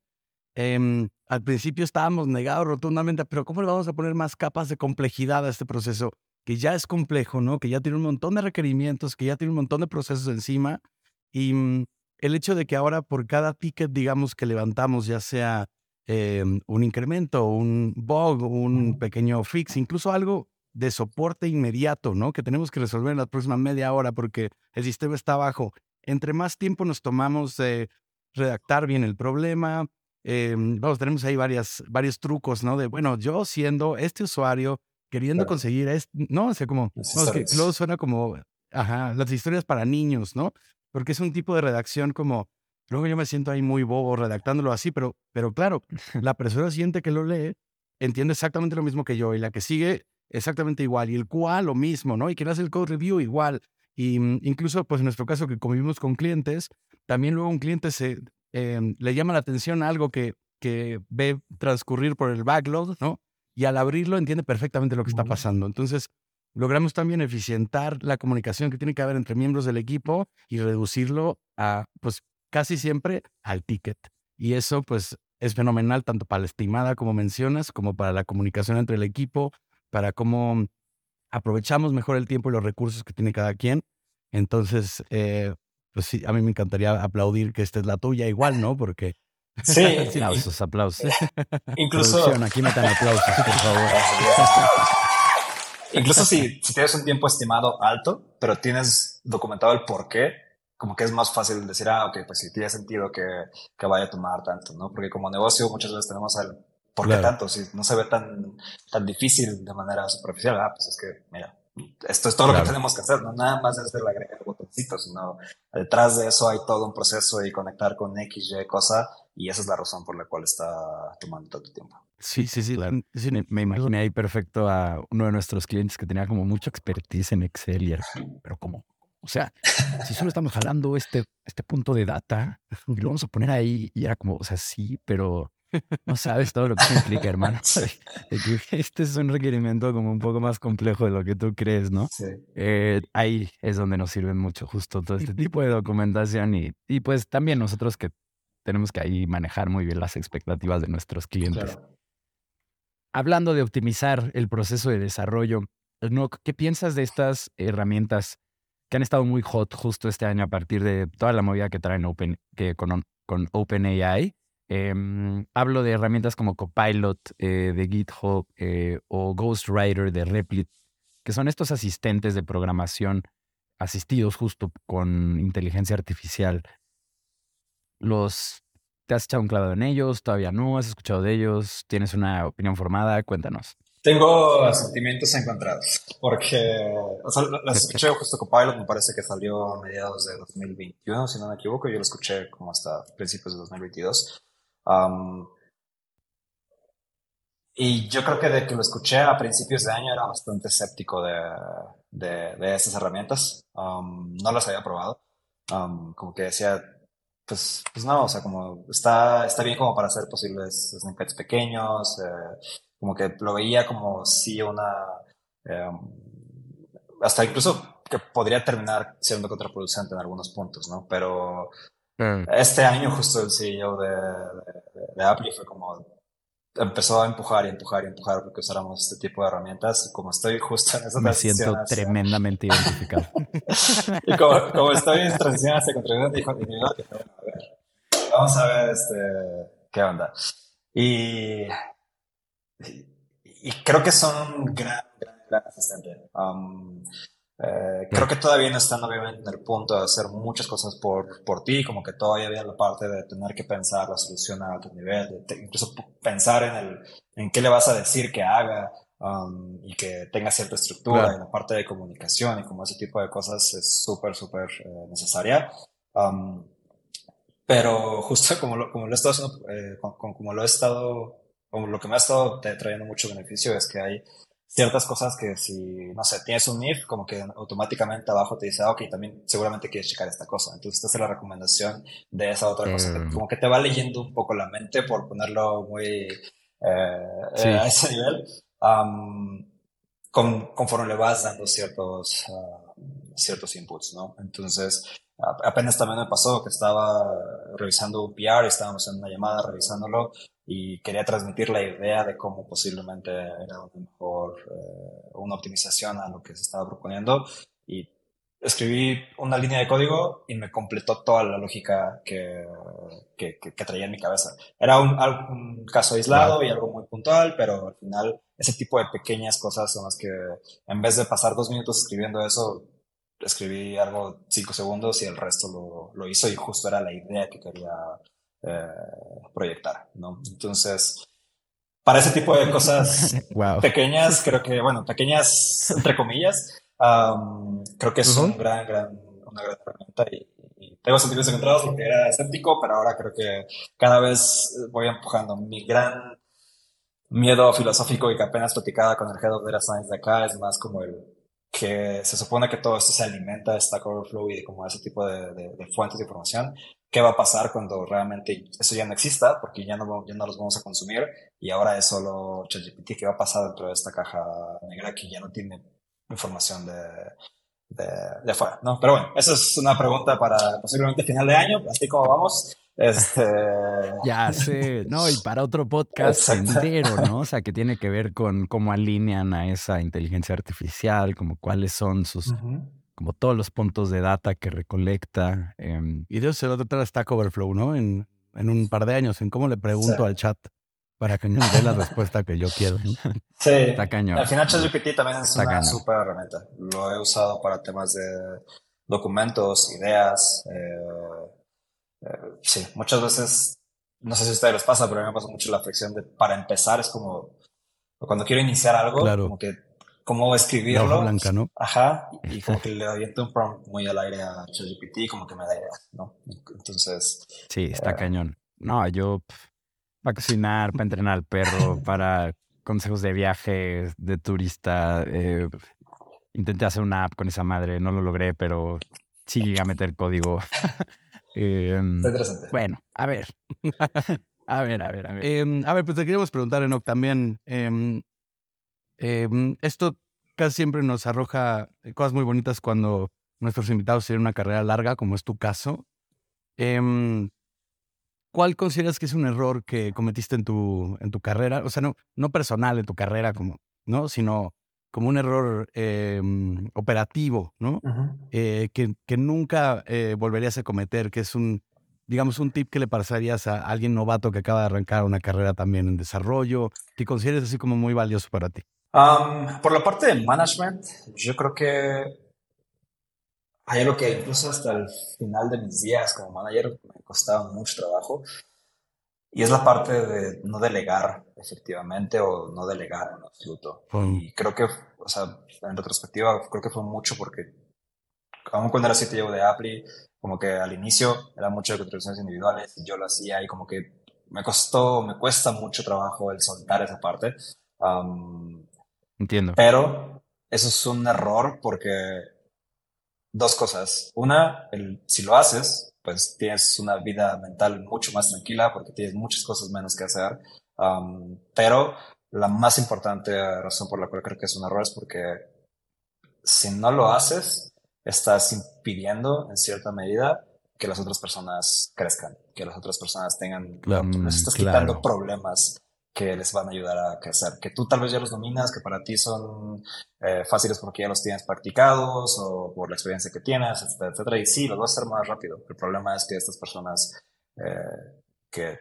Em, al principio estábamos negados rotundamente, pero ¿cómo le vamos a poner más capas de complejidad a este proceso? Que ya es complejo, ¿no? Que ya tiene un montón de requerimientos, que ya tiene un montón de procesos encima. Y mm, el hecho de que ahora por cada ticket, digamos, que levantamos, ya sea em, un incremento, un bug, un pequeño fix, incluso algo de soporte inmediato, ¿no? Que tenemos que resolver en la próxima media hora porque el sistema está abajo. Entre más tiempo nos tomamos de redactar bien el problema, em, vamos, tenemos ahí varias, varios trucos, ¿no? De, bueno, yo siendo este usuario, queriendo conseguir, esto, ¿no? O sea, como, no, que luego suena como, ajá, las historias para niños, ¿no? porque es un tipo de redacción como, luego yo me siento ahí muy bobo redactándolo así, pero, pero claro, la persona siguiente que lo lee entiende exactamente lo mismo que yo y la que sigue exactamente igual y el cual lo mismo, ¿no? Y quien hace el code review igual. Y mm, incluso, pues en nuestro caso que convivimos con clientes, también luego un cliente se, em, le llama la atención a algo que, que ve transcurrir por el backlog, ¿no? Y al abrirlo entiende perfectamente lo que está pasando. Entonces, logramos también eficientar la comunicación que tiene que haber entre miembros del equipo y reducirlo a, pues, casi siempre al ticket. Y eso, pues, es fenomenal tanto para la estimada, como mencionas, como para la comunicación entre el equipo, para cómo aprovechamos mejor el tiempo y los recursos que tiene cada quien. Entonces, eh, pues sí, a mí me encantaría aplaudir que esta es la tuya igual, ¿no? Porque... Sí. aplausos, aplausos. Incluso... aquí metan aplausos, por favor. Incluso si, si tienes un tiempo estimado alto, pero tienes documentado el por qué, como que es más fácil decir, ah, ok, pues sí tiene sentido que, que vaya a tomar tanto, ¿no? Porque como negocio muchas veces tenemos el por qué tanto, si no se ve tan, tan difícil de manera superficial, ah, pues es que, mira, esto es todo lo que tenemos que hacer, no nada más es el agregar botoncitos, sino detrás de eso hay todo un proceso y conectar con X, Y cosa, y esa es la razón por la cual está tomando tanto tiempo. Sí, sí, sí. me imaginé ahí perfecto a uno de nuestros clientes que tenía como mucha expertise en Excel y era, pero como, o sea, si solo estamos jalando este, este punto de data, lo vamos a poner ahí y era como, o sea, sí, pero no sabes todo lo que implica, hermano. Este es un requerimiento como un poco más complejo de lo que tú crees, ¿no? Sí. Eh, ahí es donde nos sirve mucho justo todo este tipo de documentación y, y pues también nosotros que tenemos que ahí manejar muy bien las expectativas de nuestros clientes. Hablando de optimizar el proceso de desarrollo, ¿qué piensas de estas herramientas que han estado muy hot justo este año a partir de toda la movida que traen Open, que con, con OpenAI? Em, hablo de herramientas como Copilot eh, de GitHub eh, o Ghostwriter de Replit, que son estos asistentes de programación asistidos justo con inteligencia artificial. Los ¿Te has echado un clavado en ellos? ¿Todavía no? ¿Has escuchado de ellos? ¿Tienes una opinión formada? Cuéntanos. Tengo sentimientos encontrados, porque o sea, las escuché justo Copilot, me parece que salió a mediados de 2021, si no me equivoco, yo lo escuché como hasta principios de 2022. Y yo creo que de que lo escuché a principios de año era bastante escéptico de, de, de esas herramientas. Um, no las había probado. Um, como que decía, pues, pues no, o sea, como está, está bien como para hacer posibles snippets pequeños. Eh, como que lo veía como si una, eh, hasta incluso que podría terminar siendo contraproducente en algunos puntos, ¿no? Pero mm. este año justo el CEO de, de, Apple fue como empezó a empujar y empujar y empujar porque usáramos este tipo de herramientas y como estoy justo en esa Me siento tremendamente identificado. y como, como, estoy en transición hacia contribución dijo, a ver, vamos a ver este, qué onda. Y, y, creo que son gran, gran, gran asistente. Um, eh, creo que todavía no están obviamente en el punto de hacer muchas cosas por, por ti, como que todavía había la parte de tener que pensar la solución a alto nivel, de incluso pensar en, el, en qué le vas a decir que haga um, y que tenga cierta estructura, en la parte de comunicación y como ese tipo de cosas es súper, súper eh, necesaria. Um, pero justo como lo, como lo he estado haciendo, eh, como, lo he estado, como lo que me ha estado trayendo mucho beneficio es que hay ciertas cosas que si, no sé, tienes un if, como que automáticamente abajo te dice, ah, ok, también seguramente quieres checar esta cosa. Entonces te hace la recomendación de esa otra cosa. Mm. Como que te va leyendo un poco la mente por ponerlo muy eh, a ese nivel. conforme le vas dando ciertos, ah, ciertos inputs, ¿no? Entonces, apenas también me pasó que estaba revisando un PR, estábamos en una llamada revisándolo y quería transmitir la idea de cómo posiblemente era una mejor, eh, una optimización a lo que se estaba proponiendo y escribí una línea de código y me completó toda la lógica que, que, que, traía en mi cabeza. Era un, un caso aislado y algo muy puntual, pero al final ese tipo de pequeñas cosas son las que en vez de pasar dos minutos escribiendo eso, escribí algo cinco segundos y el resto lo, lo hizo y justo era la idea que quería eh, proyectar, ¿no? Entonces, para ese tipo de cosas pequeñas, creo que, bueno, pequeñas entre comillas, creo que es un gran, gran, una gran herramienta y, tengo sentimientos encontrados porque era escéptico, pero ahora creo que cada vez voy empujando. Mi gran miedo filosófico y que apenas platicaba con el Head of Data Science de acá es más como el que se supone que todo esto se alimenta de Stack Overflow y de como ese tipo de, de, fuentes de información. ¿Qué va a pasar cuando realmente eso ya no exista? Porque ya no, ya no los vamos a consumir y ahora es solo ChatGPT. ¿Qué va a pasar dentro de esta caja negra que ya no tiene información de, de, de afuera? ¿no? Pero bueno, esa es una pregunta para posiblemente final de año, así como vamos. Este... Ya sé, no, y para otro podcast entero, ¿no? O sea, que tiene que ver con cómo alinean a esa inteligencia artificial, como cuáles son sus, como todos los puntos de data que recolecta. Em, y Dios se va a tratar Stack Overflow, ¿no? En, en un par de años, en cómo le pregunto al chat para que me dé la respuesta que yo quiero. Sí, está cañón. Al final ChatGPT también es una súper herramienta. Lo he usado para temas de documentos, ideas, eh, eh, sí, muchas veces, no sé si a ustedes les pasa, pero a mí me pasa mucho la fricción de, para empezar, es como, cuando quiero iniciar algo, como que, cómo escribirlo. Blanca, ¿no? Ajá, y como que le aviento un prompt muy al aire a ChatGPT, como que me da ideas, ¿no? Entonces. Sí, está eh, cañón. No, yo, para cocinar, para entrenar al perro, para consejos de viaje, de turista, eh, intenté hacer una app con esa madre, no lo logré, pero sí llegué a meter código Em, bueno, a ver. a ver, a ver, a ver. Em, a ver, pues te queríamos preguntar, Enoch, también. Em, esto casi siempre nos arroja cosas muy bonitas cuando nuestros invitados tienen una carrera larga, como es tu caso. ¿Cuál consideras que es un error que cometiste en tu, en tu carrera? O sea, no, no personal en tu carrera, como, ¿no? Sino como un error em, operativo, ¿no? Eh, que, que, nunca eh, volverías a cometer, que es un, digamos, un tip que le pasarías a alguien novato que acaba de arrancar una carrera también en desarrollo, que consideres así como muy valioso para ti. Por la parte de management, yo creo que hay algo que incluso hasta el final de mis días como manager me costaba mucho trabajo, y es la parte de no delegar efectivamente o no delegar en absoluto. Y creo que, o sea, en retrospectiva, creo que fue mucho porque, aún cuando era CTO de Apple, como que al inicio era mucho de contribuciones individuales y yo lo hacía y como que me costó, me cuesta mucho trabajo el soltar esa parte. Entiendo. Pero eso es un error porque dos cosas. Una, el, si lo haces, pues tienes una vida mental mucho más tranquila porque tienes muchas cosas menos que hacer. pero la más importante razón por la cual creo que es un error es porque si no lo haces, estás impidiendo en cierta medida que las otras personas crezcan, que las otras personas tengan, claro, les estás quitando problemas que les van a ayudar a crecer, que tú tal vez ya los dominas, que para ti son eh, fáciles porque ya los tienes practicados o por la experiencia que tienes, etcétera, etcétera, y sí, los vas a hacer más rápido. El problema es que estas personas eh, que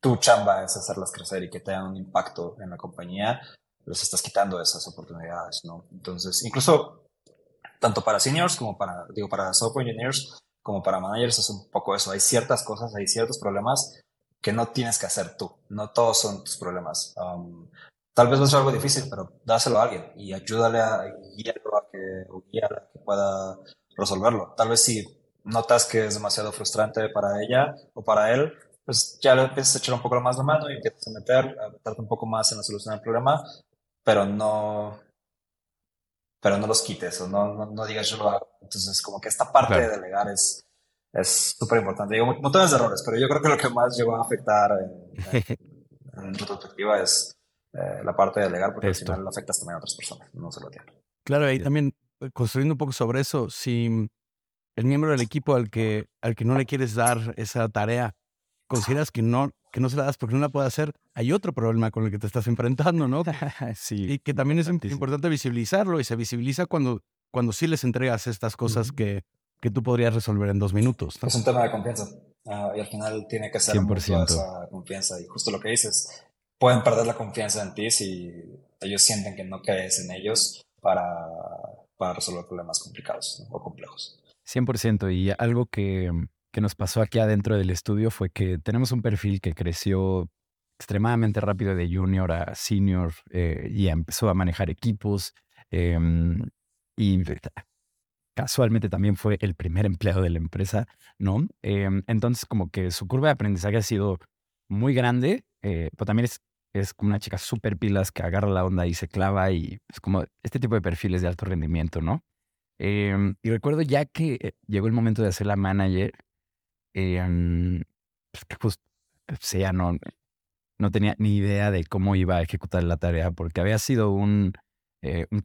tu chamba es hacerlas crecer y que tengan un impacto en la compañía, les estás quitando esas oportunidades, ¿no? Entonces, incluso tanto para seniors como para, digo, para software engineers, como para managers es un poco eso. Hay ciertas cosas, hay ciertos problemas que no tienes que hacer tú. No todos son tus problemas. Um, tal vez no sea algo difícil, pero dáselo a alguien y ayúdale a guiarlo a que, a que pueda resolverlo. Tal vez si notas que es demasiado frustrante para ella o para él, pues ya le empiezas a echar un poco más la mano y empiezas a meter, a meterte un poco más en la solución del problema, pero no, pero no los quites o no, no, digas yo lo hago. Entonces, como que esta parte de delegar es es súper importante. Digo, montones de errores, pero yo creo que lo que más llegó a afectar en, en, retrospectiva es eh, la parte de delegar, porque al final lo afectas también a otras personas, no solo a ti. Claro, y también eh, construyendo un poco sobre eso, si el miembro del equipo al que, al que no le quieres dar esa tarea, consideras que no, que no se la das porque no la puede hacer, hay otro problema con el que te estás enfrentando, ¿no? sí. Y que también es importante visibilizarlo y se visibiliza cuando, cuando sí les entregas estas cosas que, que tú podrías resolver en dos minutos. Es un tema de confianza ah, y al final tiene que ser 100%. esa confianza y justo lo que dices, pueden perder la confianza en ti si ellos sienten que no crees en ellos para, para resolver problemas complicados o complejos. 100% y algo que que nos pasó aquí adentro del estudio fue que tenemos un perfil que creció extremadamente rápido de junior a senior eh, y empezó a manejar equipos. Em, y casualmente también fue el primer empleado de la empresa, ¿no? Em, entonces, como que su curva de aprendizaje ha sido muy grande, eh, pero también es, es como una chica súper pilas que agarra la onda y se clava y es como este tipo de perfiles de alto rendimiento, ¿no? Em, y recuerdo ya que eh, llegó el momento de hacer la manager, eh, pues que justo, sea, no, no tenía ni idea de cómo iba a ejecutar la tarea, porque había sido un, eh, un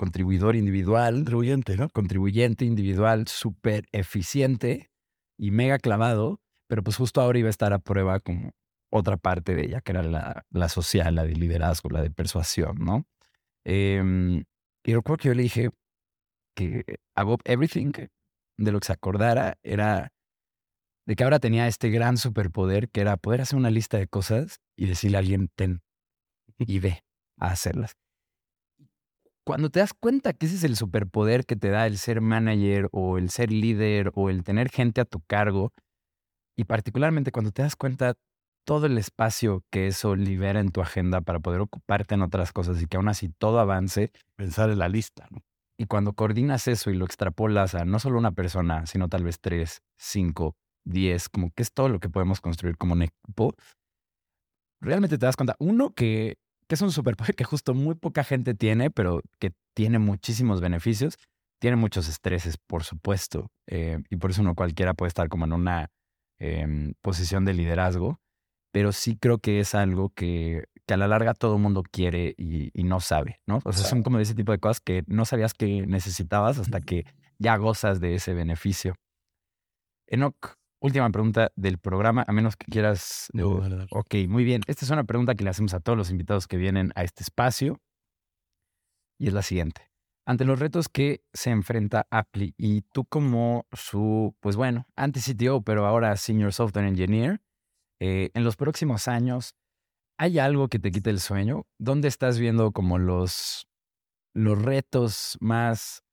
contribuidor individual. Contribuyente, ¿no? Contribuyente individual, súper eficiente y mega clavado, pero pues justo ahora iba a estar a prueba como otra parte de ella, que era la, la social, la de liderazgo, la de persuasión, ¿no? Eh, y recuerdo que yo le dije que above everything, de lo que se acordara era de que ahora tenía este gran superpoder que era poder hacer una lista de cosas y decirle a alguien, ten y ve a hacerlas. Cuando te das cuenta que ese es el superpoder que te da el ser manager o el ser líder o el tener gente a tu cargo, y particularmente cuando te das cuenta todo el espacio que eso libera en tu agenda para poder ocuparte en otras cosas y que aún así todo avance. Pensar en la lista, ¿no? Y cuando coordinas eso y lo extrapolas a no solo una persona, sino tal vez tres, cinco, diez, como que es todo lo que podemos construir como un equipo, realmente te das cuenta, uno, que, que es un superpoder que justo muy poca gente tiene, pero que tiene muchísimos beneficios, tiene muchos estreses, por supuesto, eh, y por eso no cualquiera puede estar como en una em, posición de liderazgo, pero sí creo que es algo que que a la larga todo el mundo quiere y, no sabe, ¿no? O sea, son como de ese tipo de cosas que no sabías que necesitabas hasta que ya gozas de ese beneficio. Enoch, última pregunta del programa, a menos que quieras... ok, muy bien. Esta es una pregunta que le hacemos a todos los invitados que vienen a este espacio y es la siguiente. Ante los retos que se enfrenta Apple y tú como su, pues bueno, antes CTO, pero ahora Senior Software Engineer, eh, en los próximos años, ¿Hay algo que te quite el sueño? ¿Dónde estás viendo como los, los retos más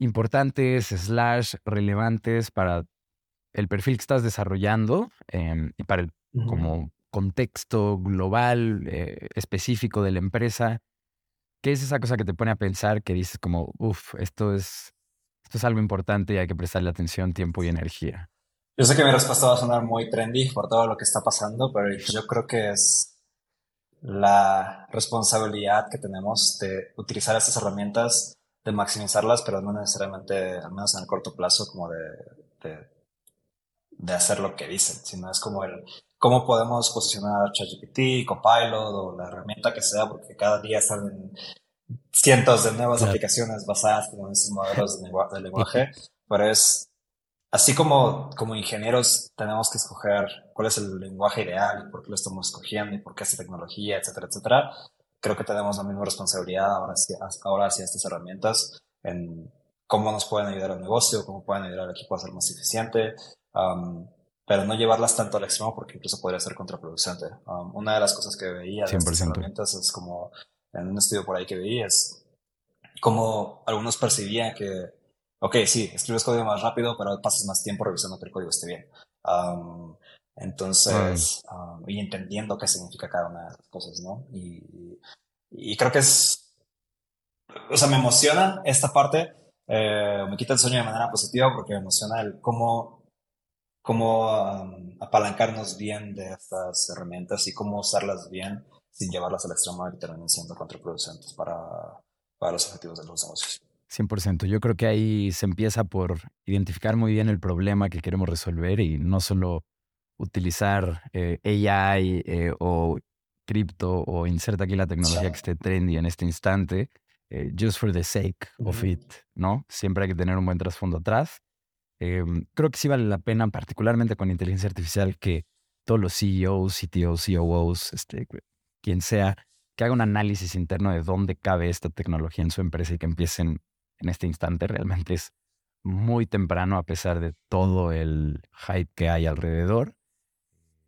importantes, slash, relevantes para el perfil que estás desarrollando em, y para el como contexto global, eh, específico de la empresa? ¿Qué es esa cosa que te pone a pensar que dices como, uff, esto es, esto es algo importante y hay que prestarle atención, tiempo y energía? Yo sé que mi respuesta va a sonar muy trendy por todo lo que está pasando, pero yo creo que es la responsabilidad que tenemos de utilizar estas herramientas, de maximizarlas, pero no necesariamente, al menos en el corto plazo, como de, de, de hacer lo que dicen, sino es como el cómo podemos posicionar ChatGPT, Copilot o la herramienta que sea, porque cada día salen cientos de nuevas aplicaciones basadas en estos modelos de, de lenguaje, pero es así como, como ingenieros tenemos que escoger cuál es el lenguaje ideal y por qué lo estamos escogiendo y por qué esta tecnología, etcétera, etcétera, creo que tenemos la misma responsabilidad ahora hacia, ahora hacia estas herramientas en cómo nos pueden ayudar al negocio, cómo pueden ayudar al equipo a ser más eficiente, um, pero no llevarlas tanto al extremo porque incluso podría ser contraproducente. Um, una de las cosas que veía de estas herramientas es como en un estudio por ahí que veía es como algunos percibían que ok, sí, escribes código más rápido, pero pasas más tiempo revisando que el código esté bien. entonces, y entendiendo qué significa cada una de las cosas, ¿no? Y, y, creo que es, o sea, me emociona esta parte, eh, me quita el sueño de manera positiva porque me emociona el cómo, cómo apalancarnos bien de estas herramientas y cómo usarlas bien sin llevarlas al extremo y terminen siendo contraproducentes para, para los objetivos de los negocios. 100%. Yo creo que ahí se empieza por identificar muy bien el problema que queremos resolver y no solo utilizar eh, AI eh, o cripto o inserta aquí la tecnología que esté trendy en este instante, eh, just for the sake of it, ¿no? Siempre hay que tener un buen trasfondo atrás. Em, creo que sí vale la pena, particularmente con inteligencia artificial, que todos los CEOs, CTOs, COOs, este, quien sea, que haga un análisis interno de dónde cabe esta tecnología en su empresa y que empiecen en este instante. Realmente es muy temprano a pesar de todo el hype que hay alrededor.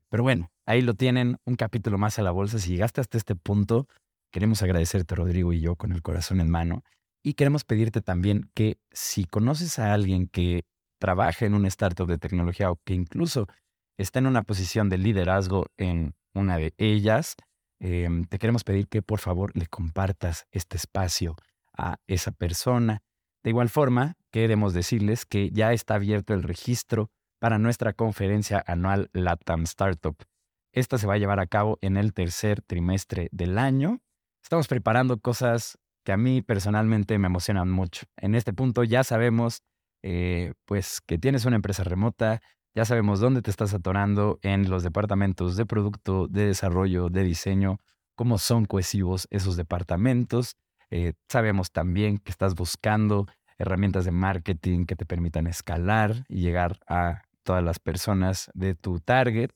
Pero bueno, ahí lo tienen, un capítulo más a la bolsa. Si llegaste hasta este punto, queremos agradecerte, Rodrigo y yo, con el corazón en mano. Y queremos pedirte también que si conoces a alguien que trabaja en un startup de tecnología o que incluso está en una posición de liderazgo en una de ellas, em, te queremos pedir que por favor le compartas este espacio a esa persona. De igual forma, queremos decirles que ya está abierto el registro para nuestra conferencia anual LATAM Startup. Esta se va a llevar a cabo en el tercer trimestre del año. Estamos preparando cosas que a mí personalmente me emocionan mucho. En este punto ya sabemos eh, pues que tienes una empresa remota, ya sabemos dónde te estás atorando en los departamentos de producto, de desarrollo, de diseño, cómo son cohesivos esos departamentos. Eh, sabemos también que estás buscando herramientas de marketing que te permitan escalar y llegar a todas las personas de tu target.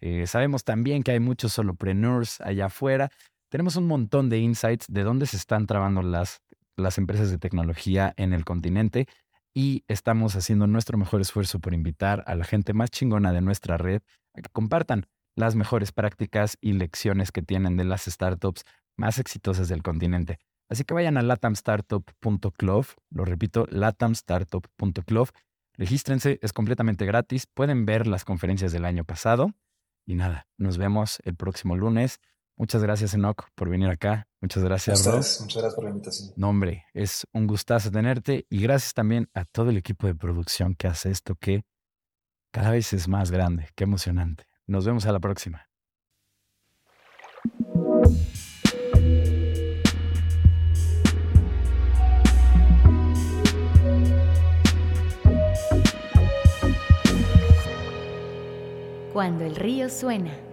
Eh, sabemos también que hay muchos solopreneurs allá afuera. Tenemos un montón de insights de dónde se están trabando las, las empresas de tecnología en el continente y estamos haciendo nuestro mejor esfuerzo por invitar a la gente más chingona de nuestra red a que compartan las mejores prácticas y lecciones que tienen de las startups más exitosas del continente. Así que vayan a latamstartup.club, lo repito, latamstartup.club. Regístrense, es completamente gratis. Pueden ver las conferencias del año pasado. Y nada, nos vemos el próximo lunes. Muchas gracias, Enoch, por venir acá. Muchas gracias, Ross. Muchas gracias por la invitación. No, hombre, es un gustazo tenerte. Y gracias también a todo el equipo de producción que hace esto, que cada vez es más grande. Qué emocionante. Nos vemos a la próxima. Cuando el río suena.